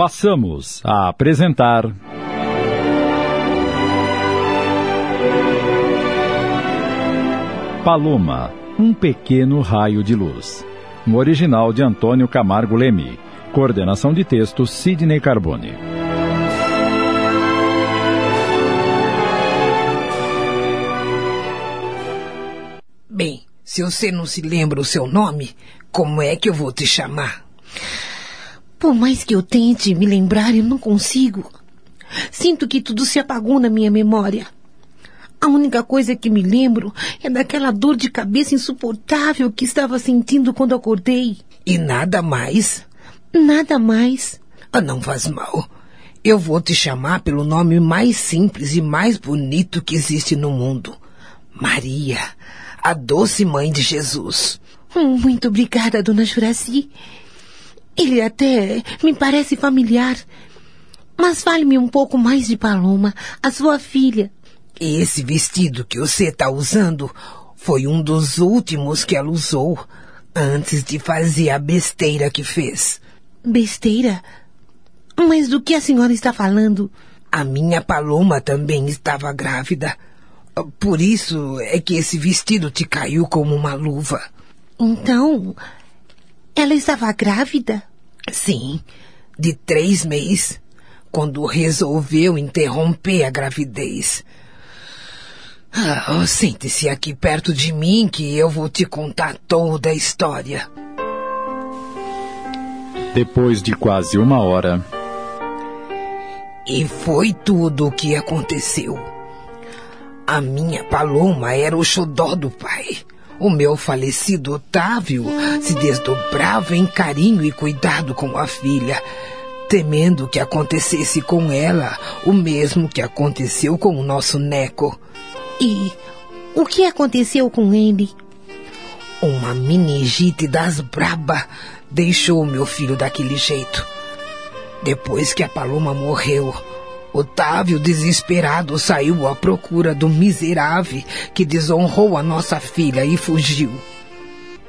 passamos a apresentar. Paloma, um pequeno raio de luz. Um original de Antônio Camargo Leme. Coordenação de texto Sidney Carbone. Bem, se você não se lembra o seu nome, como é que eu vou te chamar? Por mais que eu tente me lembrar, eu não consigo. Sinto que tudo se apagou na minha memória. A única coisa que me lembro é daquela dor de cabeça insuportável que estava sentindo quando acordei. E nada mais? Nada mais. Ah, não faz mal. Eu vou te chamar pelo nome mais simples e mais bonito que existe no mundo. Maria, a doce mãe de Jesus. Hum, muito obrigada, dona Juraci. Ele até me parece familiar. Mas fale-me um pouco mais de Paloma, a sua filha. Esse vestido que você está usando foi um dos últimos que ela usou antes de fazer a besteira que fez. Besteira? Mas do que a senhora está falando? A minha Paloma também estava grávida. Por isso é que esse vestido te caiu como uma luva. Então, ela estava grávida? Sim, de três meses, quando resolveu interromper a gravidez. Ah, oh, Sente-se aqui perto de mim que eu vou te contar toda a história. Depois de quase uma hora. E foi tudo o que aconteceu. A minha Paloma era o xodó do pai. O meu falecido Otávio se desdobrava em carinho e cuidado com a filha, temendo que acontecesse com ela o mesmo que aconteceu com o nosso Neco. E o que aconteceu com ele? Uma meningite das braba deixou meu filho daquele jeito. Depois que a Paloma morreu, Otávio, desesperado, saiu à procura do miserável que desonrou a nossa filha e fugiu.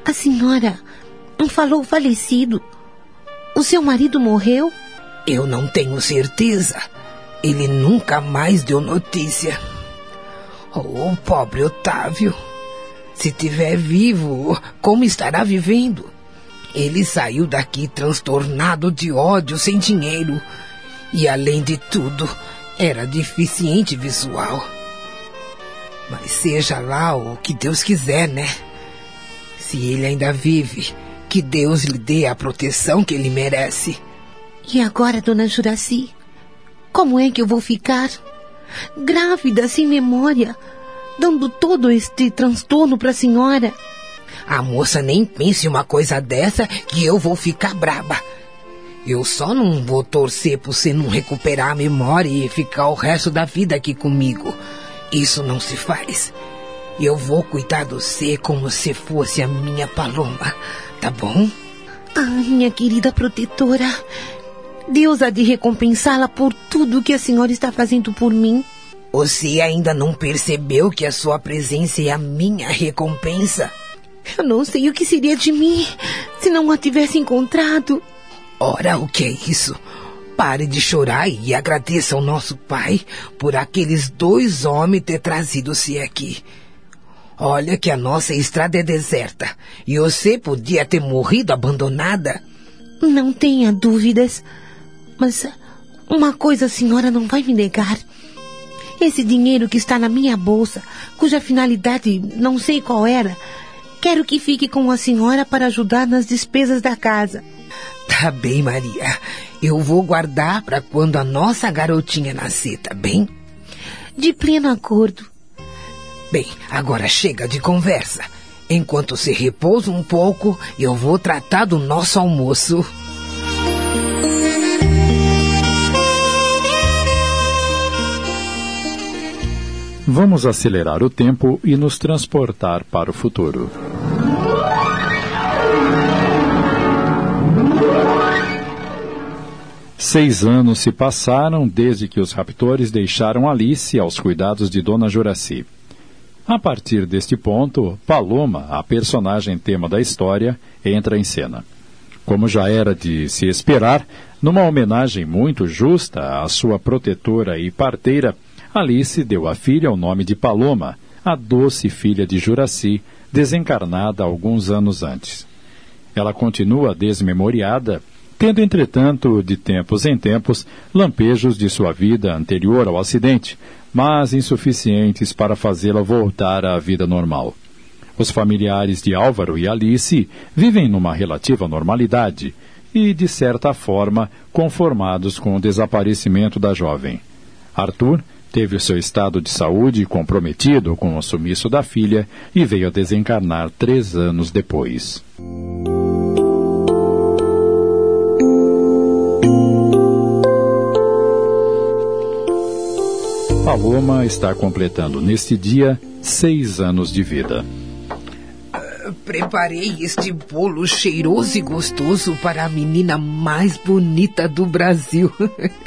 A senhora não falou falecido. O seu marido morreu? Eu não tenho certeza. Ele nunca mais deu notícia. Oh, pobre Otávio. Se tiver vivo, como estará vivendo? Ele saiu daqui transtornado de ódio, sem dinheiro. E além de tudo, era deficiente visual. Mas seja lá o que Deus quiser, né? Se ele ainda vive, que Deus lhe dê a proteção que ele merece. E agora, dona Juraci? Como é que eu vou ficar? grávida, sem memória, dando todo este transtorno para a senhora. A moça nem pense uma coisa dessa que eu vou ficar braba. Eu só não vou torcer por você não recuperar a memória e ficar o resto da vida aqui comigo. Isso não se faz. Eu vou cuidar de você como se fosse a minha paloma, tá bom? Ah, minha querida protetora, Deus há de recompensá-la por tudo que a senhora está fazendo por mim. Você ainda não percebeu que a sua presença é a minha recompensa? Eu não sei o que seria de mim se não a tivesse encontrado. Ora, o que é isso? Pare de chorar e agradeça ao nosso pai por aqueles dois homens ter trazido-se aqui. Olha que a nossa estrada é deserta e você podia ter morrido abandonada. Não tenha dúvidas. Mas uma coisa a senhora não vai me negar. Esse dinheiro que está na minha bolsa, cuja finalidade não sei qual era, quero que fique com a senhora para ajudar nas despesas da casa. Tá bem, Maria. Eu vou guardar para quando a nossa garotinha nascer, tá bem? De pleno acordo. Bem, agora chega de conversa. Enquanto se repousa um pouco, eu vou tratar do nosso almoço. Vamos acelerar o tempo e nos transportar para o futuro. Seis anos se passaram desde que os raptores deixaram Alice aos cuidados de Dona Juraci. A partir deste ponto, Paloma, a personagem tema da história, entra em cena. Como já era de se esperar, numa homenagem muito justa à sua protetora e parteira, Alice deu à filha o nome de Paloma, a doce filha de Juraci, desencarnada alguns anos antes. Ela continua desmemoriada, tendo, entretanto, de tempos em tempos, lampejos de sua vida anterior ao acidente, mas insuficientes para fazê-la voltar à vida normal. Os familiares de Álvaro e Alice vivem numa relativa normalidade e, de certa forma, conformados com o desaparecimento da jovem. Arthur teve seu estado de saúde comprometido com o sumiço da filha e veio a desencarnar três anos depois. Paloma está completando neste dia seis anos de vida. Preparei este bolo cheiroso e gostoso para a menina mais bonita do Brasil.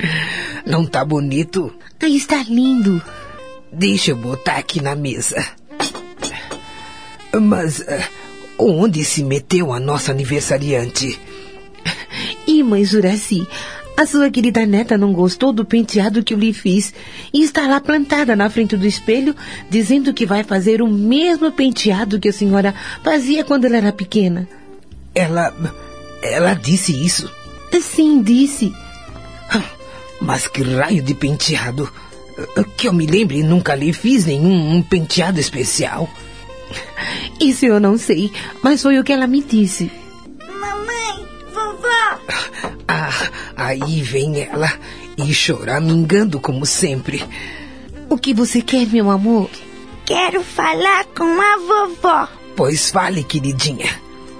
Não tá bonito? Aí está lindo. Deixa eu botar aqui na mesa. Mas uh, onde se meteu a nossa aniversariante? Mãe Juraci, a sua querida neta não gostou do penteado que eu lhe fiz e está lá plantada na frente do espelho, dizendo que vai fazer o mesmo penteado que a senhora fazia quando ela era pequena. Ela. Ela disse isso? Sim, disse. Mas que raio de penteado! Que eu me lembre, nunca lhe fiz nenhum um penteado especial. Isso eu não sei, mas foi o que ela me disse. Mamãe, vovó! Ah, aí vem ela e choramingando como sempre. O que você quer, meu amor? Quero falar com a vovó. Pois fale, queridinha.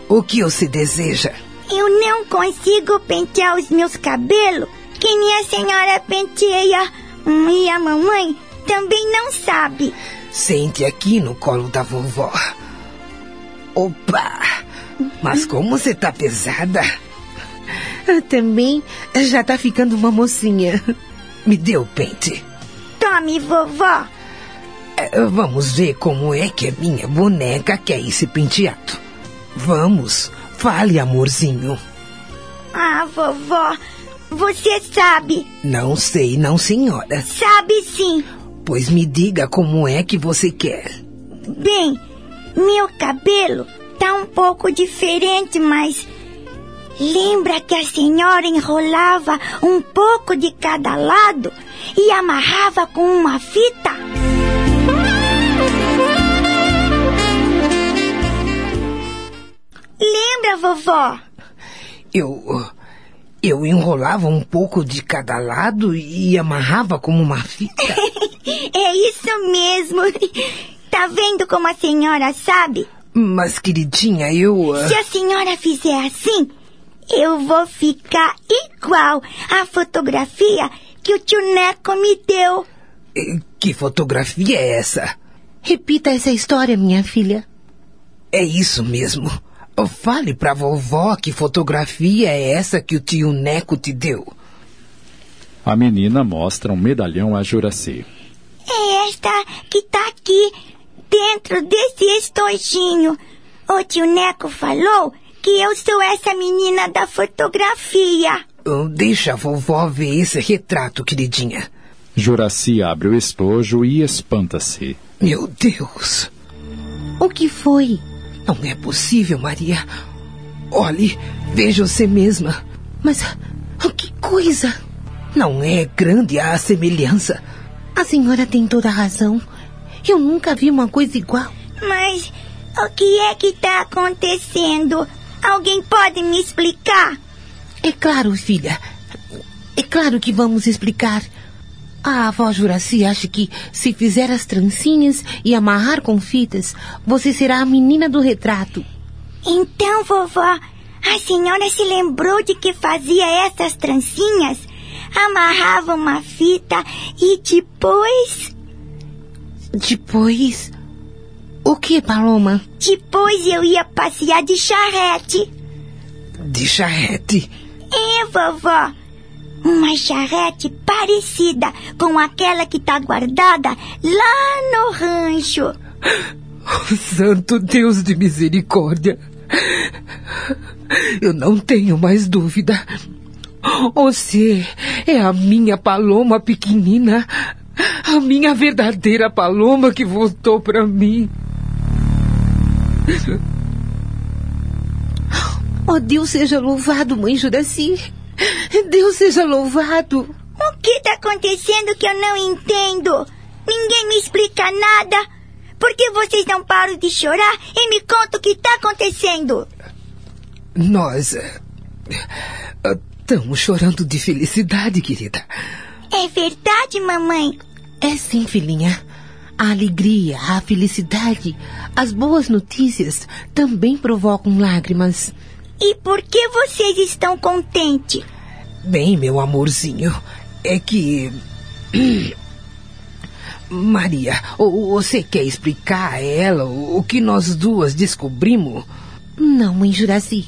O que você deseja? Eu não consigo pentear os meus cabelos que nem a senhora penteia. E a mamãe também não sabe. Sente aqui no colo da vovó. Opa! Mas como você tá pesada? Também já tá ficando uma mocinha. Me dê o pente. Tome, vovó. É, vamos ver como é que a minha boneca quer esse penteado. Vamos, fale, amorzinho. Ah, vovó, você sabe. Não sei, não, senhora. Sabe sim. Pois me diga como é que você quer. Bem, meu cabelo tá um pouco diferente, mas Lembra que a senhora enrolava um pouco de cada lado e amarrava com uma fita? Lembra, vovó? Eu. Eu enrolava um pouco de cada lado e amarrava como uma fita. é isso mesmo. Tá vendo como a senhora sabe? Mas, queridinha, eu. Uh... Se a senhora fizer assim, eu vou ficar igual à fotografia que o tio Neco me deu. Que fotografia é essa? Repita essa história, minha filha. É isso mesmo. Fale pra vovó que fotografia é essa que o tio Neco te deu. A menina mostra um medalhão a Juraci. É esta que tá aqui, dentro desse estojinho. O tio Neco falou que eu sou essa menina da fotografia. Oh, deixa a vovó ver esse retrato, queridinha. Juraci abre o estojo e espanta-se. Meu Deus! O que foi? Não é possível, Maria. Olhe, veja você mesma. Mas que coisa! Não é grande a semelhança. A senhora tem toda a razão. Eu nunca vi uma coisa igual. Mas o que é que está acontecendo? Alguém pode me explicar? É claro, filha. É claro que vamos explicar. A avó Juraci acha que se fizer as trancinhas e amarrar com fitas, você será a menina do retrato. Então, vovó, a senhora se lembrou de que fazia essas trancinhas? Amarrava uma fita e depois. Depois? O que, Paloma? Depois eu ia passear de charrete. De charrete? É, vovó. Uma charrete parecida com aquela que está guardada lá no rancho. Oh, santo Deus de misericórdia. eu não tenho mais dúvida. Você é a minha paloma pequenina, a minha verdadeira paloma que voltou para mim. Oh, Deus seja louvado, mãe Juraci. Deus seja louvado. O que está acontecendo que eu não entendo? Ninguém me explica nada. Por que vocês não param de chorar e me contam o que está acontecendo? Nós estamos chorando de felicidade, querida. É verdade, mamãe? É sim, filhinha. A alegria, a felicidade, as boas notícias também provocam lágrimas. E por que vocês estão contentes? Bem, meu amorzinho, é que. Maria, você quer explicar a ela o que nós duas descobrimos? Não, mãe Juraci.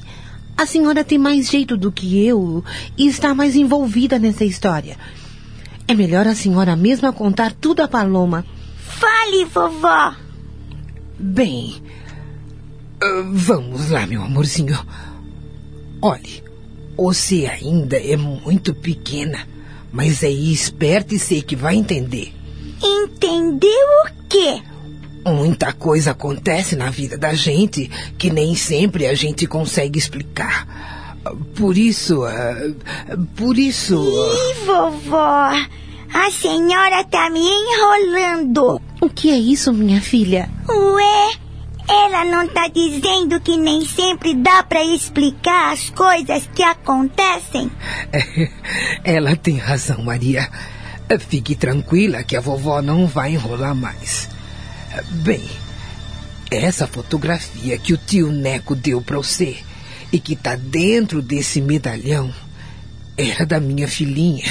A senhora tem mais jeito do que eu e está mais envolvida nessa história. É melhor a senhora mesma contar tudo a Paloma. Fale, vovó. Bem, uh, vamos lá, meu amorzinho. Olhe, você ainda é muito pequena, mas é esperta e sei que vai entender. Entendeu o quê? Muita coisa acontece na vida da gente que nem sempre a gente consegue explicar. Por isso, uh, por isso. Ih, vovó, a senhora tá me enrolando. O que é isso, minha filha? Ué, ela não tá dizendo que nem sempre dá para explicar as coisas que acontecem? Ela tem razão, Maria. Fique tranquila que a vovó não vai enrolar mais. Bem, essa fotografia que o tio Neco deu para você e que tá dentro desse medalhão era da minha filhinha,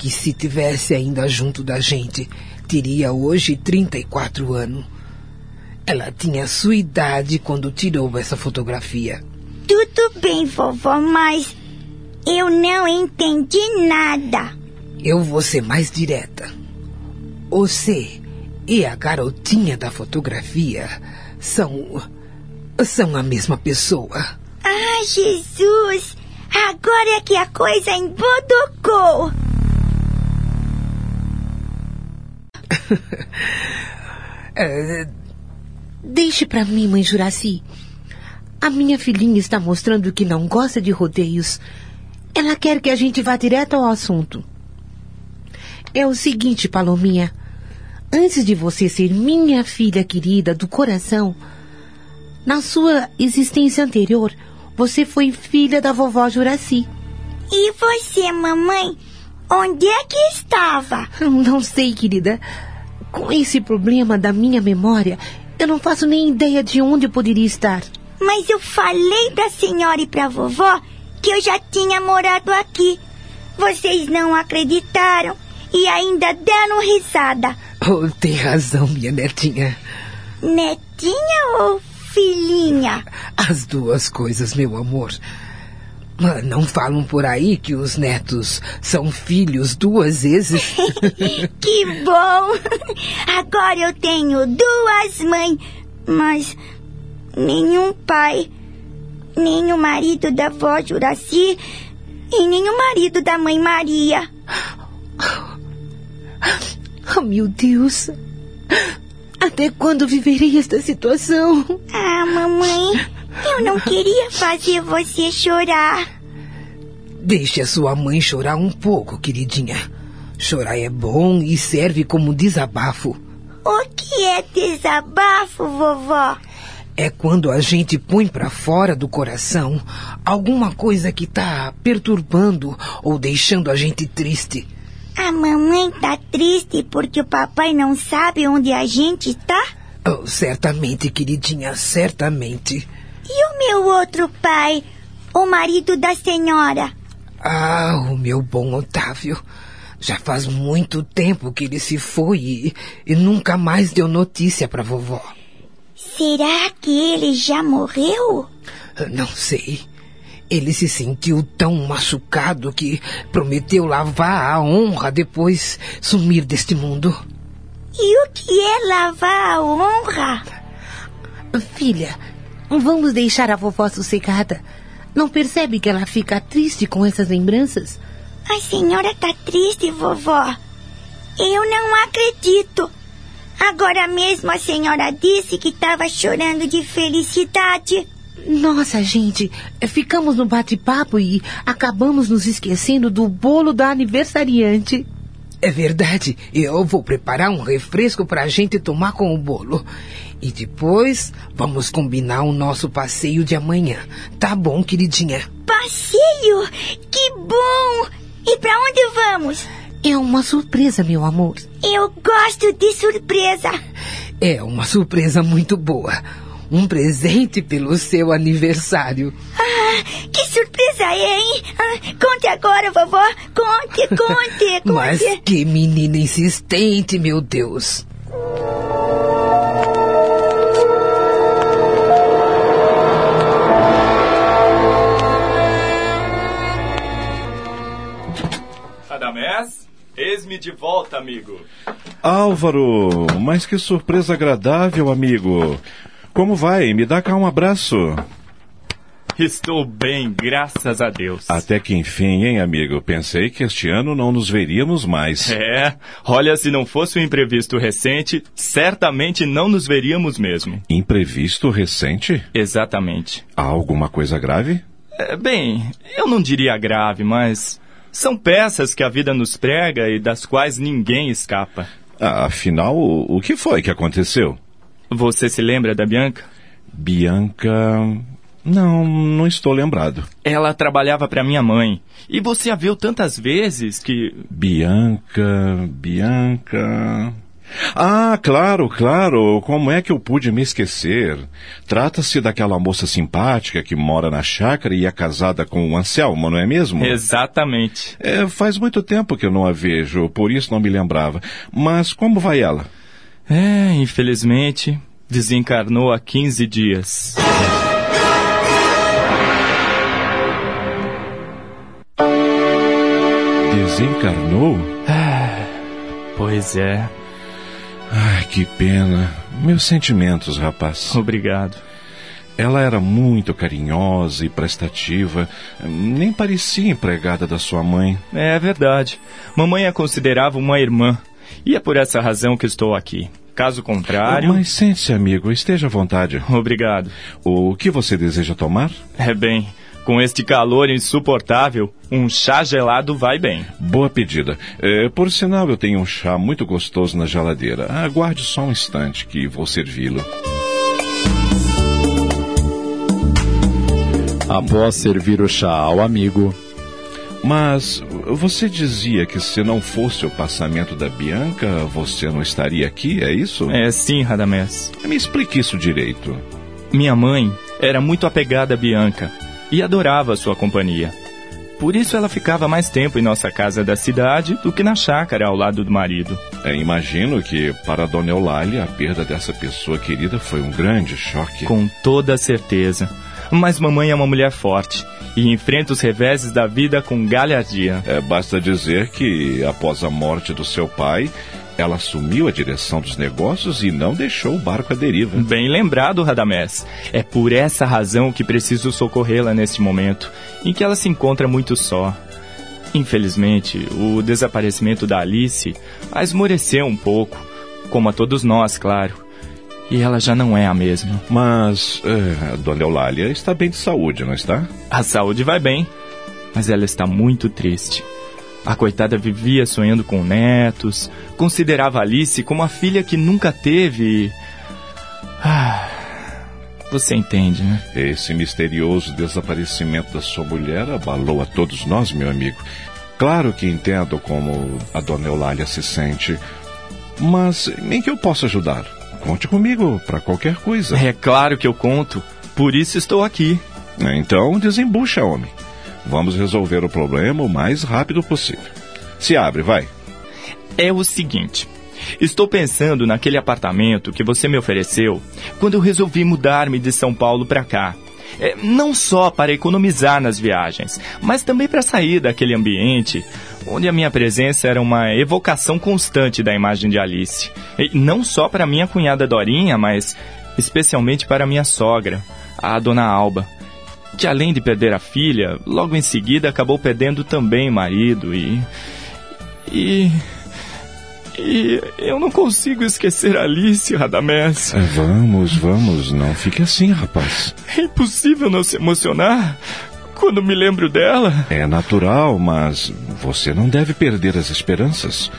que se tivesse ainda junto da gente, teria hoje 34 anos. Ela tinha sua idade quando tirou essa fotografia. Tudo bem, vovó, mas eu não entendi nada. Eu vou ser mais direta. Você e a garotinha da fotografia são. são a mesma pessoa. Ah, Jesus! Agora é que a coisa embodocou! é, Deixe para mim, mãe Juraci. A minha filhinha está mostrando que não gosta de rodeios. Ela quer que a gente vá direto ao assunto. É o seguinte, Palominha. Antes de você ser minha filha querida do coração, na sua existência anterior, você foi filha da vovó Juraci. E você, mamãe? Onde é que estava? Não sei, querida. Com esse problema da minha memória, eu não faço nem ideia de onde eu poderia estar. Mas eu falei pra senhora e pra vovó que eu já tinha morado aqui. Vocês não acreditaram e ainda deram risada. Oh, tem razão, minha netinha. Netinha ou filhinha? As duas coisas, meu amor. Não falam por aí que os netos são filhos duas vezes? que bom! Agora eu tenho duas mães, mas nenhum pai, nem o marido da vó Juraci e nem o marido da mãe Maria. Oh, meu Deus! Até quando viverei esta situação? Ah, mamãe, eu não queria fazer você chorar. Deixe a sua mãe chorar um pouco, queridinha. Chorar é bom e serve como desabafo. O que é desabafo, vovó? É quando a gente põe para fora do coração alguma coisa que tá perturbando ou deixando a gente triste. A mamãe tá triste porque o papai não sabe onde a gente tá? Oh, certamente, queridinha, certamente. E o meu outro pai, o marido da senhora? Ah, o meu bom Otávio. Já faz muito tempo que ele se foi e, e nunca mais deu notícia para vovó. Será que ele já morreu? Não sei. Ele se sentiu tão machucado que prometeu lavar a honra depois sumir deste mundo. E o que é lavar a honra? Filha, vamos deixar a vovó sossegada. Não percebe que ela fica triste com essas lembranças? A senhora tá triste, vovó. Eu não acredito. Agora mesmo a senhora disse que estava chorando de felicidade. Nossa, gente, ficamos no bate-papo e acabamos nos esquecendo do bolo da aniversariante. É verdade. Eu vou preparar um refresco para a gente tomar com o bolo. E depois vamos combinar o nosso passeio de amanhã. Tá bom, queridinha? Passeio? Que bom! E para onde vamos? É uma surpresa, meu amor. Eu gosto de surpresa. É uma surpresa muito boa. Um presente pelo seu aniversário. Ah, que surpresa é, hein? Ah, conte agora, vovó. Conte, conte, conte. Mas que menina insistente, meu Deus. Eis-me de volta, amigo. Álvaro, mas que surpresa agradável, amigo. Como vai? Me dá cá um abraço. Estou bem, graças a Deus. Até que enfim, hein, amigo? Pensei que este ano não nos veríamos mais. É, olha, se não fosse um imprevisto recente, certamente não nos veríamos mesmo. Imprevisto recente? Exatamente. Há alguma coisa grave? É, bem, eu não diria grave, mas são peças que a vida nos prega e das quais ninguém escapa. Ah, afinal, o que foi que aconteceu? Você se lembra da Bianca? Bianca. Não, não estou lembrado. Ela trabalhava para minha mãe. E você a viu tantas vezes que. Bianca. Bianca. Ah, claro, claro. Como é que eu pude me esquecer? Trata-se daquela moça simpática que mora na chácara e é casada com o Anselmo, não é mesmo? Exatamente. É, faz muito tempo que eu não a vejo, por isso não me lembrava. Mas como vai ela? É, infelizmente, desencarnou há 15 dias. Desencarnou? Ah, pois é. Ai, que pena. Meus sentimentos, rapaz. Obrigado. Ela era muito carinhosa e prestativa, nem parecia empregada da sua mãe. É verdade. Mamãe a considerava uma irmã. E é por essa razão que estou aqui. Caso contrário. Mas sente-se, amigo, esteja à vontade. Obrigado. O que você deseja tomar? É bem, com este calor insuportável, um chá gelado vai bem. Boa pedida. É, por sinal, eu tenho um chá muito gostoso na geladeira. Aguarde só um instante que vou servi-lo. Após servir o chá ao amigo, mas você dizia que se não fosse o passamento da Bianca, você não estaria aqui, é isso? É sim, Radamés. Me explique isso direito. Minha mãe era muito apegada a Bianca e adorava sua companhia. Por isso ela ficava mais tempo em nossa casa da cidade do que na chácara ao lado do marido. É, imagino que para Dona Eulália a perda dessa pessoa querida foi um grande choque. Com toda certeza. Mas mamãe é uma mulher forte e enfrenta os reveses da vida com galhardia. É, basta dizer que, após a morte do seu pai, ela assumiu a direção dos negócios e não deixou o barco à deriva. Bem lembrado, Radamés. É por essa razão que preciso socorrê-la neste momento, em que ela se encontra muito só. Infelizmente, o desaparecimento da Alice a esmoreceu um pouco, como a todos nós, claro. E ela já não é a mesma. Mas a Dona Eulália está bem de saúde, não está? A saúde vai bem, mas ela está muito triste. A coitada vivia sonhando com netos, considerava Alice como a filha que nunca teve. Ah, você entende, né? Esse misterioso desaparecimento da sua mulher abalou a todos nós, meu amigo. Claro que entendo como a Dona Eulália se sente, mas em que eu posso ajudar? Conte comigo para qualquer coisa. É claro que eu conto. Por isso estou aqui. Então desembucha, homem. Vamos resolver o problema o mais rápido possível. Se abre, vai. É o seguinte. Estou pensando naquele apartamento que você me ofereceu quando eu resolvi mudar-me de São Paulo para cá. É, não só para economizar nas viagens, mas também para sair daquele ambiente onde a minha presença era uma evocação constante da imagem de Alice. E não só para minha cunhada Dorinha, mas especialmente para minha sogra, a dona Alba. Que além de perder a filha, logo em seguida acabou perdendo também o marido e. E. E eu não consigo esquecer Alice, Radamés. É, vamos, vamos, não fique assim, rapaz. É impossível não se emocionar quando me lembro dela. É natural, mas você não deve perder as esperanças.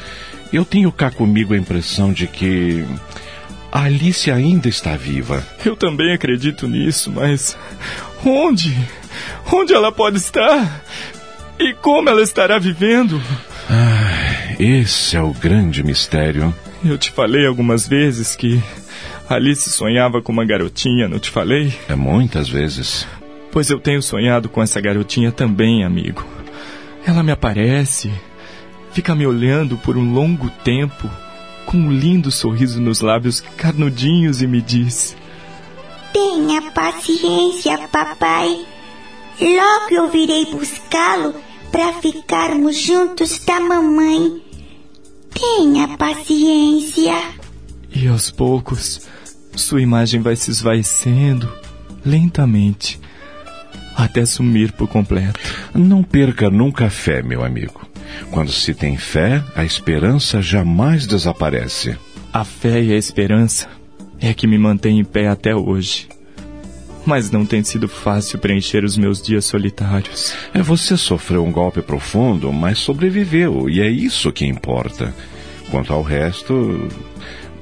Eu tenho cá comigo a impressão de que a Alice ainda está viva. Eu também acredito nisso, mas onde? Onde ela pode estar? E como ela estará vivendo? Ah, esse é o grande mistério. Eu te falei algumas vezes que Alice sonhava com uma garotinha, não te falei? É muitas vezes. Pois eu tenho sonhado com essa garotinha também, amigo. Ela me aparece, fica me olhando por um longo tempo, com um lindo sorriso nos lábios carnudinhos e me diz: Tenha paciência, papai. Logo eu virei buscá-lo para ficarmos juntos da mamãe. Tenha paciência. E aos poucos, sua imagem vai se esvaecendo, lentamente, até sumir por completo. Não perca nunca a fé, meu amigo. Quando se tem fé, a esperança jamais desaparece. A fé e a esperança é que me mantém em pé até hoje. Mas não tem sido fácil preencher os meus dias solitários. É você sofreu um golpe profundo, mas sobreviveu, e é isso que importa. Quanto ao resto,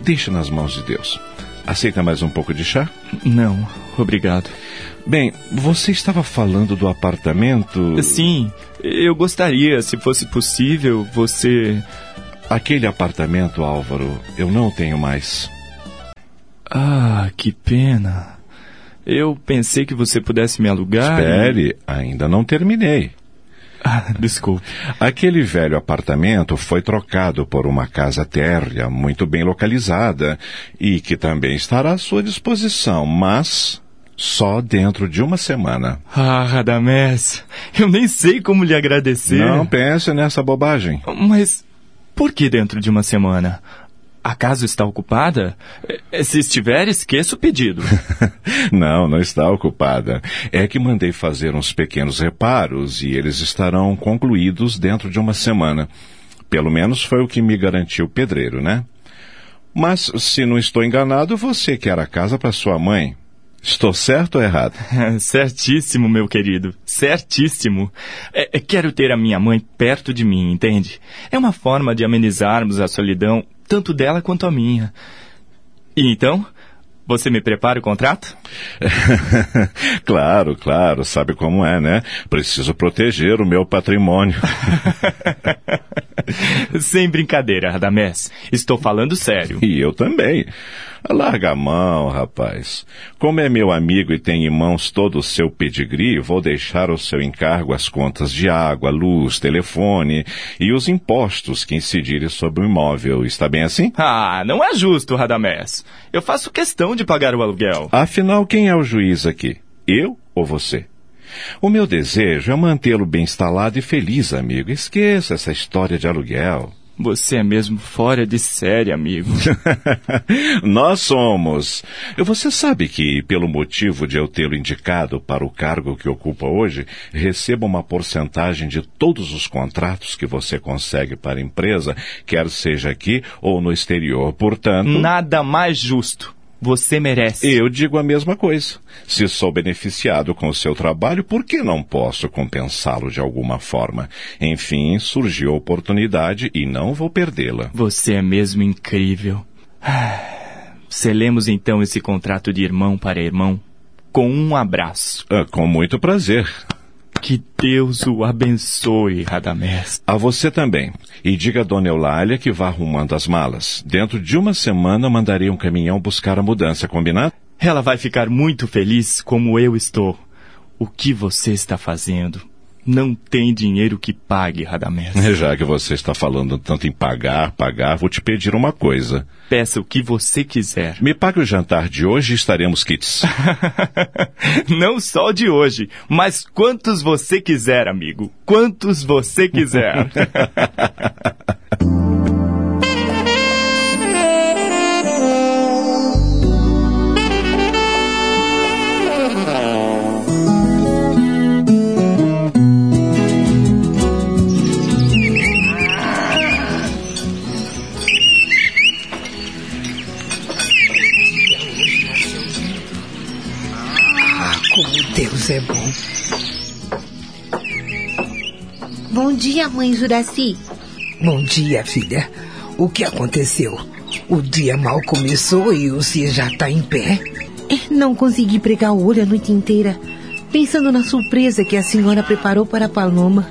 deixa nas mãos de Deus. Aceita mais um pouco de chá? Não, obrigado. Bem, você estava falando do apartamento. Sim, eu gostaria, se fosse possível, você. Aquele apartamento, Álvaro, eu não tenho mais. Ah, que pena. Eu pensei que você pudesse me alugar. Espere, ainda não terminei. Ah, desculpe. Aquele velho apartamento foi trocado por uma casa térrea muito bem localizada e que também estará à sua disposição, mas só dentro de uma semana. Ah, Radamés, eu nem sei como lhe agradecer. Não pense nessa bobagem. Mas por que dentro de uma semana? A casa está ocupada? Eh, se estiver, esqueça o pedido. não, não está ocupada. É que mandei fazer uns pequenos reparos e eles estarão concluídos dentro de uma semana. Pelo menos foi o que me garantiu o pedreiro, né? Mas, se não estou enganado, você quer a casa para sua mãe. Estou certo ou errado? Certíssimo, meu querido. Certíssimo. É, é, quero ter a minha mãe perto de mim, entende? É uma forma de amenizarmos a solidão, tanto dela quanto a minha. E então, você me prepara o contrato? claro, claro. Sabe como é, né? Preciso proteger o meu patrimônio. Sem brincadeira, Radamés. Estou falando sério. E eu também. Larga a mão, rapaz. Como é meu amigo e tem em mãos todo o seu pedigree, vou deixar o seu encargo as contas de água, luz, telefone e os impostos que incidirem sobre o imóvel. Está bem assim? Ah, não é justo, Radamés. Eu faço questão de pagar o aluguel. Afinal, quem é o juiz aqui? Eu ou você? O meu desejo é mantê-lo bem instalado e feliz, amigo. Esqueça essa história de aluguel. Você é mesmo fora de série, amigo. Nós somos. Você sabe que, pelo motivo de eu tê-lo indicado para o cargo que ocupa hoje, recebo uma porcentagem de todos os contratos que você consegue para a empresa, quer seja aqui ou no exterior. Portanto. Nada mais justo. Você merece. Eu digo a mesma coisa. Se sou beneficiado com o seu trabalho, por que não posso compensá-lo de alguma forma? Enfim, surgiu a oportunidade e não vou perdê-la. Você é mesmo incrível. Selemos então esse contrato de irmão para irmão com um abraço. Ah, com muito prazer. Que Deus o abençoe, Radamés. A você também. E diga a dona Eulália que vá arrumando as malas. Dentro de uma semana mandarei um caminhão buscar a mudança, combinado? Ela vai ficar muito feliz como eu estou. O que você está fazendo? Não tem dinheiro que pague, Radamés. Já que você está falando tanto em pagar, pagar, vou te pedir uma coisa. Peça o que você quiser. Me pague o jantar de hoje e estaremos kits. Não só de hoje, mas quantos você quiser, amigo. Quantos você quiser. isso é bom. Bom dia, mãe Juraci. Bom dia, filha. O que aconteceu? O dia mal começou e você já está em pé? É, não consegui pregar o olho a noite inteira, pensando na surpresa que a senhora preparou para a Paloma.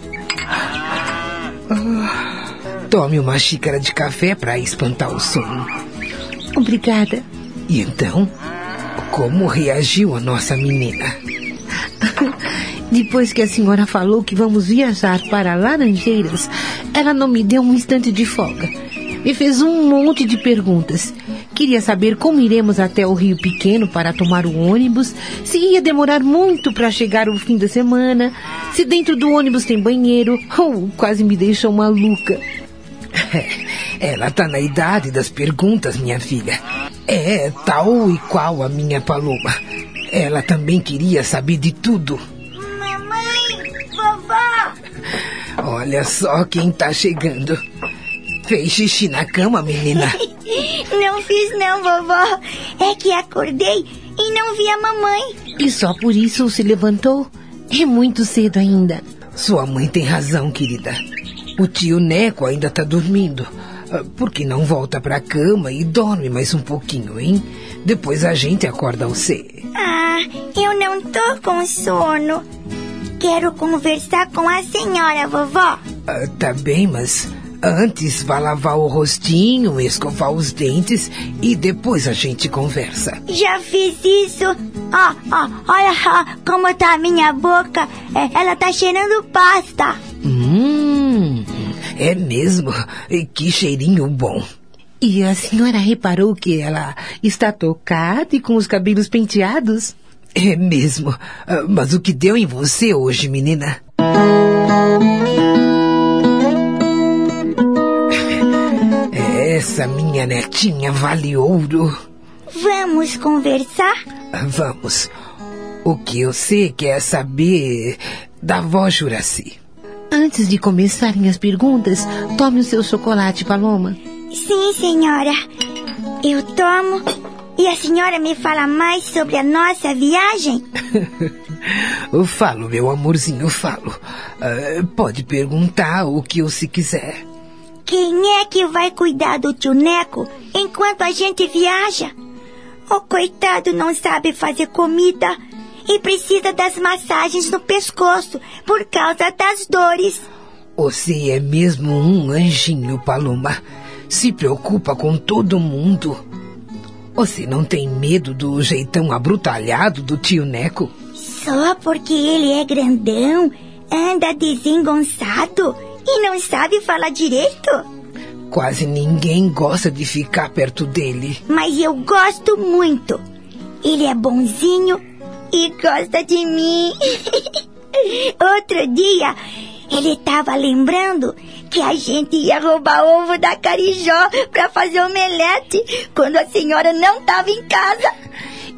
Ah, tome uma xícara de café para espantar o sono. Obrigada. E então, como reagiu a nossa menina? Depois que a senhora falou que vamos viajar para Laranjeiras, ela não me deu um instante de folga. Me fez um monte de perguntas. Queria saber como iremos até o Rio Pequeno para tomar o ônibus, se ia demorar muito para chegar o fim da semana, se dentro do ônibus tem banheiro. Oh, quase me deixou maluca. Ela tá na idade das perguntas, minha filha. É tal e qual a minha paloma. Ela também queria saber de tudo. Olha só quem tá chegando. Fez xixi na cama, menina? não fiz não, vovó. É que acordei e não vi a mamãe. E só por isso se levantou? É muito cedo ainda. Sua mãe tem razão, querida. O tio Neco ainda tá dormindo. Ah, por que não volta pra cama e dorme mais um pouquinho, hein? Depois a gente acorda você. Ah, eu não tô com sono. Quero conversar com a senhora, vovó. Ah, tá bem, mas antes vá lavar o rostinho, escovar os dentes e depois a gente conversa. Já fiz isso. Ó, ó, olha ó, como tá a minha boca. É, ela tá cheirando pasta. Hum, é mesmo. Que cheirinho bom. E a senhora reparou que ela está tocada e com os cabelos penteados? É mesmo. Ah, mas o que deu em você hoje, menina? Essa minha netinha vale ouro. Vamos conversar? Ah, vamos. O que eu sei quer saber da avó Juraci. Antes de começarem as perguntas, tome o seu chocolate, Paloma. Sim, senhora. Eu tomo e a senhora me fala mais sobre a nossa viagem? eu falo, meu amorzinho, falo. Uh, pode perguntar o que eu se quiser. Quem é que vai cuidar do tio Neco enquanto a gente viaja? O coitado não sabe fazer comida e precisa das massagens no pescoço por causa das dores. Você é mesmo um anjinho, Paloma. Se preocupa com todo mundo. Você não tem medo do jeitão abrutalhado do tio Neco? Só porque ele é grandão, anda desengonçado e não sabe falar direito? Quase ninguém gosta de ficar perto dele. Mas eu gosto muito. Ele é bonzinho e gosta de mim. Outro dia, ele estava lembrando que a gente ia roubar ovo da Carijó para fazer omelete quando a senhora não estava em casa.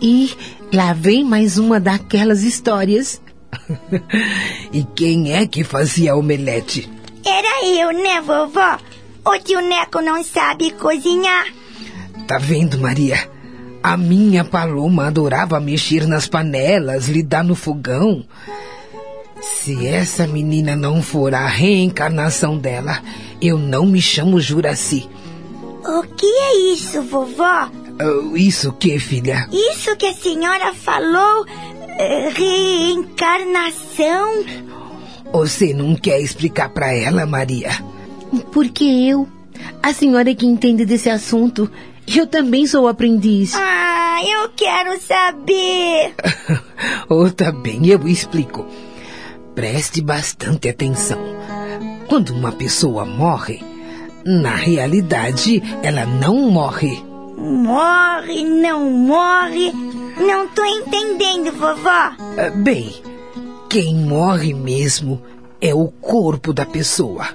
E lá vem mais uma daquelas histórias. e quem é que fazia omelete? Era eu, né, vovó? O tio Neco não sabe cozinhar. Tá vendo, Maria? A minha paloma adorava mexer nas panelas, lidar no fogão. Se essa menina não for a reencarnação dela, eu não me chamo Juraci. O que é isso, vovó? Uh, isso que, filha? Isso que a senhora falou. Uh, reencarnação? Você não quer explicar para ela, Maria? Porque eu. A senhora é que entende desse assunto. Eu também sou aprendiz. Ah, eu quero saber. oh, tá bem, eu explico. Preste bastante atenção. Quando uma pessoa morre, na realidade, ela não morre. Morre, não morre? Não tô entendendo, vovó. Ah, bem, quem morre mesmo é o corpo da pessoa.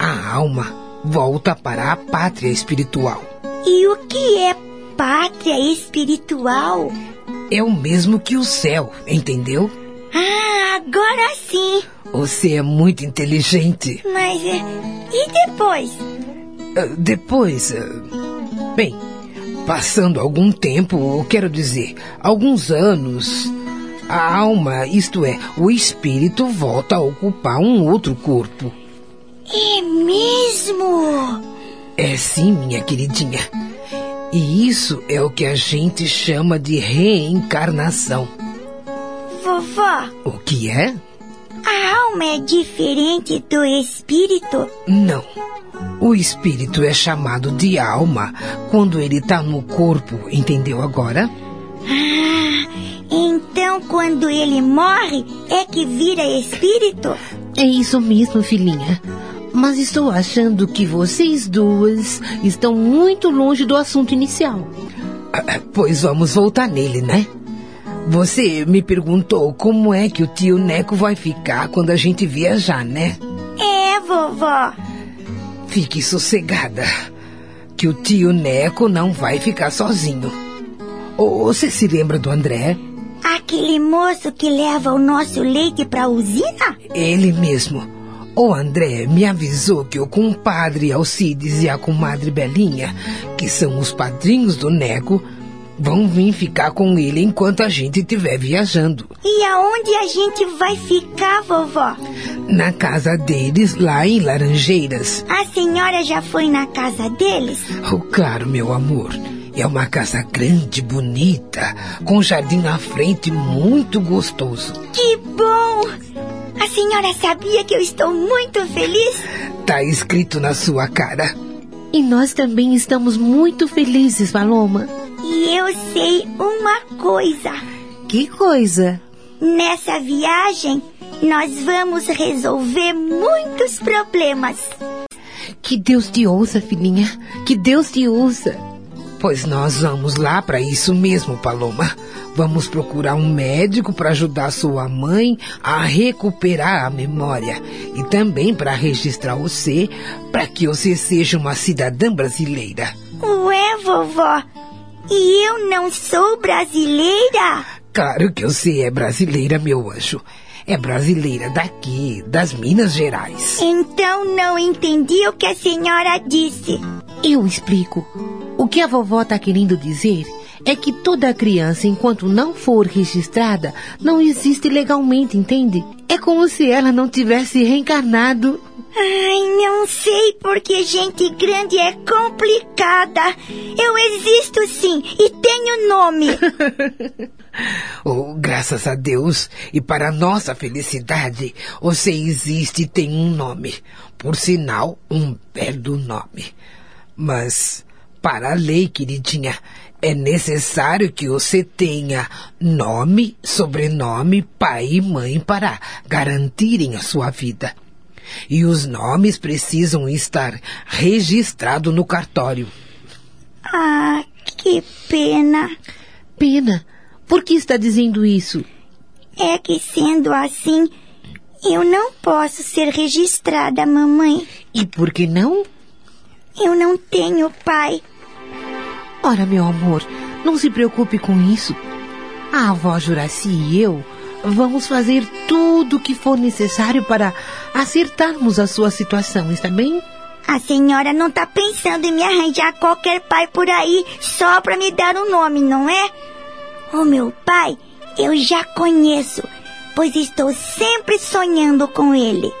A alma volta para a pátria espiritual. E o que é pátria espiritual? É o mesmo que o céu, entendeu? Ah, agora sim. Você é muito inteligente. Mas é, e depois? Uh, depois, uh, bem, passando algum tempo, quero dizer, alguns anos, A alma, isto é, o espírito, volta a ocupar um outro corpo. É mesmo? É sim, minha queridinha. E isso é o que a gente chama de reencarnação. Vovó, O que é? a alma é diferente do espírito? Não. O espírito é chamado de alma quando ele está no corpo, entendeu agora? Ah, então quando ele morre é que vira espírito? É isso mesmo, filhinha. Mas estou achando que vocês duas estão muito longe do assunto inicial. Ah, Pois vamos voltar nele, né? Você me perguntou como é que o tio Neco vai ficar quando a gente viajar, né? É, vovó. Fique sossegada, que o tio Neco não vai ficar sozinho. Ô, Você se lembra do André? Aquele moço que leva o nosso leite pra usina? Ele mesmo. O André me avisou que o compadre Alcides e a comadre Belinha, que são os padrinhos do Neco, vão vir ficar com ele enquanto a gente estiver viajando. E aonde a gente vai ficar, vovó? Na casa deles, lá em Laranjeiras. A senhora já foi na casa deles? Oh, claro, meu amor. É uma casa grande, bonita, com jardim na frente muito gostoso. Que bom! A senhora sabia que eu estou muito feliz? Tá escrito na sua cara. E nós também estamos muito felizes, Paloma. E eu sei uma coisa. Que coisa! Nessa viagem, nós vamos resolver muitos problemas. Que Deus te ouça, filhinha. Que Deus te ouça. Pois nós vamos lá para isso mesmo, Paloma. Vamos procurar um médico para ajudar sua mãe a recuperar a memória e também para registrar você para que você seja uma cidadã brasileira. Ué, vovó, e eu não sou brasileira? Claro que você é brasileira, meu anjo. É brasileira daqui, das Minas Gerais. Então não entendi o que a senhora disse. Eu explico. O que a vovó está querendo dizer é que toda criança, enquanto não for registrada, não existe legalmente, entende? É como se ela não tivesse reencarnado. Ai, não sei porque gente grande é complicada. Eu existo sim e tenho nome. Oh, graças a Deus e para nossa felicidade, você existe e tem um nome. Por sinal, um belo nome. Mas, para a lei, queridinha, é necessário que você tenha nome, sobrenome, pai e mãe para garantirem a sua vida. E os nomes precisam estar registrados no cartório. Ah, que pena. Pena. Por que está dizendo isso? É que sendo assim, eu não posso ser registrada, mamãe. E por que não? Eu não tenho pai. Ora, meu amor, não se preocupe com isso. A avó Juraci e eu vamos fazer tudo o que for necessário para acertarmos a sua situação, está bem? A senhora não tá pensando em me arranjar qualquer pai por aí só pra me dar um nome, não é? O meu pai eu já conheço, pois estou sempre sonhando com ele.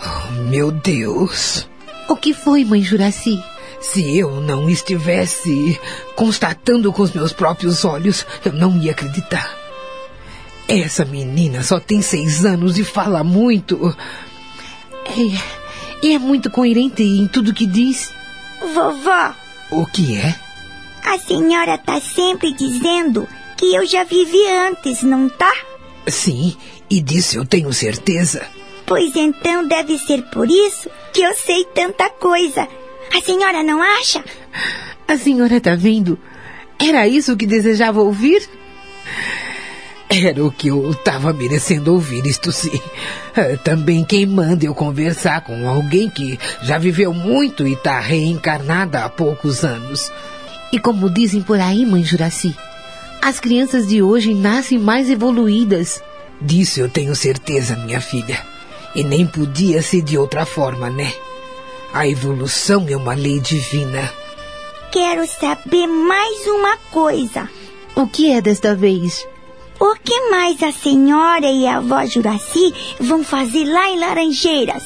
Oh, meu Deus! O que foi, mãe Juraci? Se eu não estivesse constatando com os meus próprios olhos, eu não ia acreditar. Essa menina só tem seis anos e fala muito. É, e é muito coerente em tudo que diz. Vovó, O que é? a senhora tá sempre dizendo que eu já vivi antes, não tá? Sim, e disso eu tenho certeza. Pois então deve ser por isso que eu sei tanta coisa. A senhora não acha? A senhora tá vendo? Era isso que desejava ouvir? Era o que eu estava merecendo ouvir, isto sim. Ah, Também quem manda eu conversar com alguém que já viveu muito e está reencarnada há poucos anos. E como dizem por aí, mãe Juraci, as crianças de hoje nascem mais evoluídas. Disso eu tenho certeza, minha filha. E nem podia ser de outra forma, né? A evolução é uma lei divina. Quero saber mais uma coisa. O que é desta vez? O que mais a senhora e a avó Juraci vão fazer lá em Laranjeiras?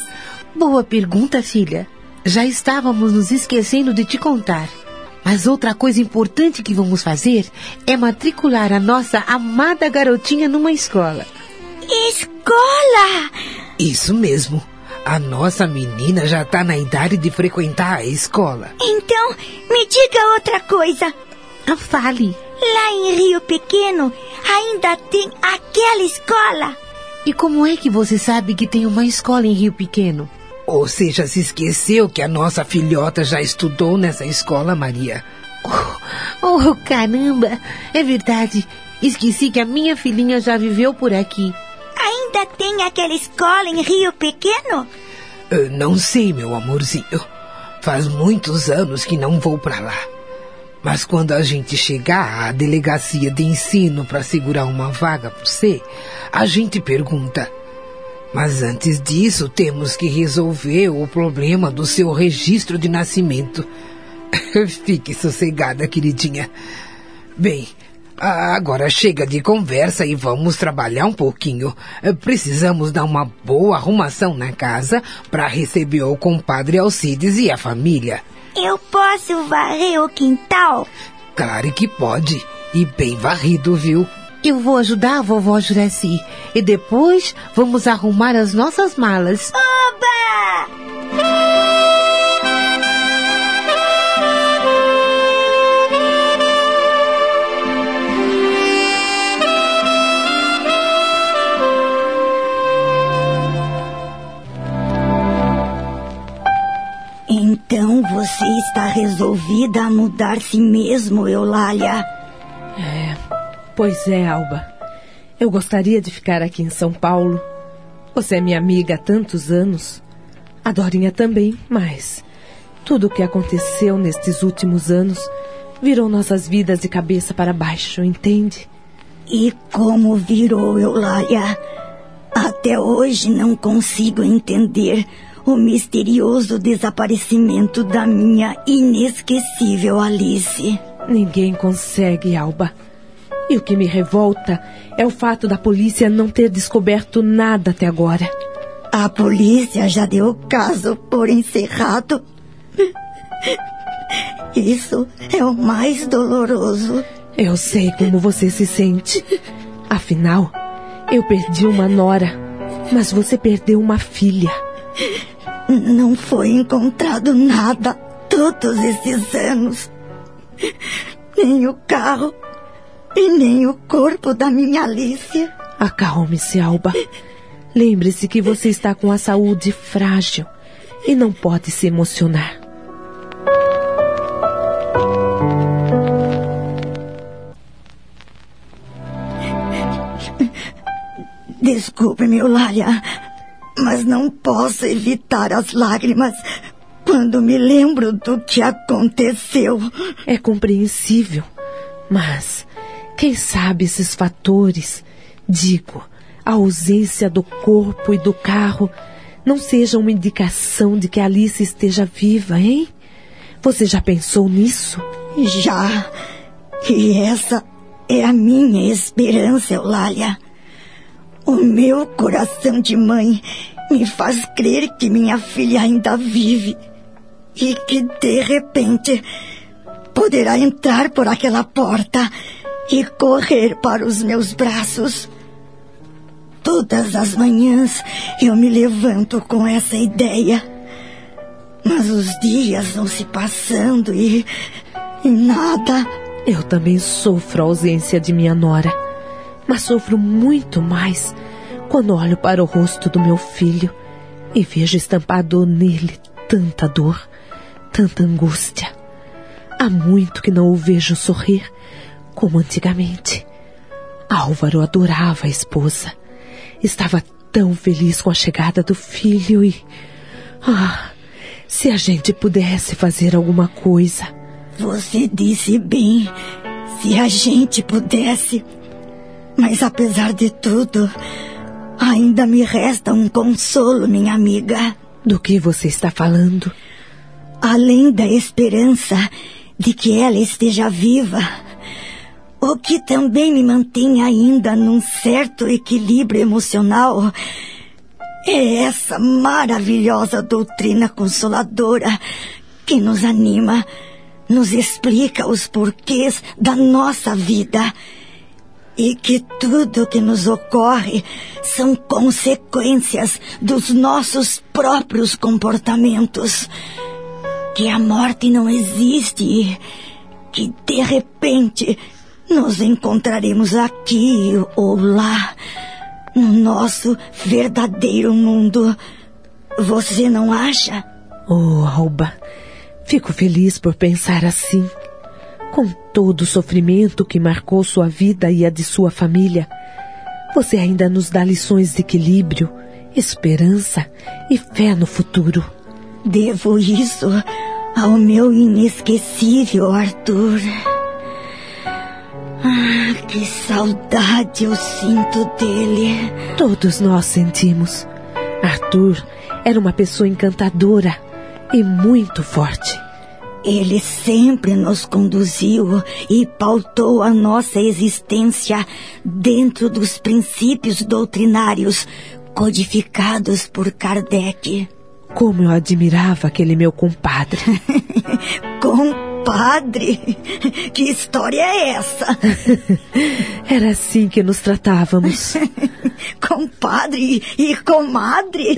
Boa pergunta, filha. Já estávamos nos esquecendo de te contar. Mas outra coisa importante que vamos fazer é matricular a nossa amada garotinha numa escola. Escola! Isso mesmo. A nossa menina já está na idade de frequentar a escola. Então, me diga outra coisa. Ah, fale. Lá em Rio Pequeno ainda tem aquela escola? E como é que você sabe que tem uma escola em Rio Pequeno? Ou seja, se esqueceu que a nossa filhota já estudou nessa escola, Maria. Oh, oh, caramba! É verdade. Esqueci que a minha filhinha já viveu por aqui. Ainda tem aquela escola em Rio Pequeno? Eu não sei, meu amorzinho. Faz muitos anos que não vou para lá. Mas quando a gente chegar à delegacia de ensino para segurar uma vaga por você, a gente pergunta. Mas antes disso, temos que resolver o problema do seu registro de nascimento. Fique sossegada, queridinha. Bem, agora chega de conversa e vamos trabalhar um pouquinho. Precisamos dar uma boa arrumação na casa para receber o compadre Alcides e a família. Eu posso varrer o quintal? Claro que pode. E bem varrido, viu? Eu vou ajudar a vovó Juraci. E depois vamos arrumar as nossas malas. Oba! Você está resolvida a mudar-se mesmo, Eulália? É, pois é, Alba. Eu gostaria de ficar aqui em São Paulo. Você é minha amiga há tantos anos. A Dorinha também, mas tudo o que aconteceu nestes últimos anos virou nossas vidas de cabeça para baixo, entende? E como virou, Eulália? Até hoje não consigo entender o misterioso desaparecimento da minha inesquecível Alice. Ninguém consegue, Alba. E o que me revolta é o fato da polícia não ter descoberto nada até agora. A polícia já deu o caso por encerrado. Isso é o mais doloroso. Eu sei como você se sente. Afinal, eu perdi uma nora, mas você perdeu uma filha. Não foi encontrado nada todos esses anos. Nem o carro e nem o corpo da minha Alice. Acalme-se, Alba. Lembre-se que você está com a saúde frágil e não pode se emocionar. Desculpe-me, Eulália, mas não posso evitar as lágrimas quando me lembro do que aconteceu. É compreensível, mas quem sabe esses fatores, digo, a ausência do corpo e do carro, não sejam uma indicação de que Alice esteja viva, hein? Você já pensou nisso? Já. E essa é a minha esperança, Eulália. O meu coração de mãe me faz crer que minha filha ainda vive e que, de repente, poderá entrar por aquela porta e correr para os meus braços. Todas as manhãs eu me levanto com essa ideia. Mas os dias vão se passando e, e nada. Eu também sofro a ausência de minha nora mas sofro muito mais quando olho para o rosto do meu filho e vejo estampado nele tanta dor, tanta angústia. Há muito que não o vejo sorrir como antigamente. Álvaro adorava a esposa. Estava tão feliz com a chegada do filho e. Ah, se a gente pudesse fazer alguma coisa. Você disse bem. Se a gente pudesse. Mas apesar de tudo, ainda me resta um consolo, minha amiga. Do que você está falando? Além da esperança de que ela esteja viva, O que também me mantém ainda num certo equilíbrio emocional é essa maravilhosa doutrina consoladora que nos anima, nos explica os porquês da nossa vida e que tudo que nos ocorre são consequências dos nossos próprios comportamentos. Que a morte não existe, que de repente nos encontraremos aqui ou lá, no nosso verdadeiro mundo. Você não acha? Oh, Alba, fico feliz por pensar assim. Com todo o sofrimento que marcou sua vida e a de sua família, você ainda nos dá lições de equilíbrio, esperança e fé no futuro. Devo isso ao meu inesquecível Arthur. Ah, que saudade eu sinto dele. Todos nós sentimos. Arthur era uma pessoa encantadora e muito forte. Ele sempre nos conduziu e pautou a nossa existência dentro dos princípios doutrinários codificados por Kardec. Como eu admirava aquele meu compadre. compadre? Que história é essa? Era assim que nos tratávamos. compadre e comadre?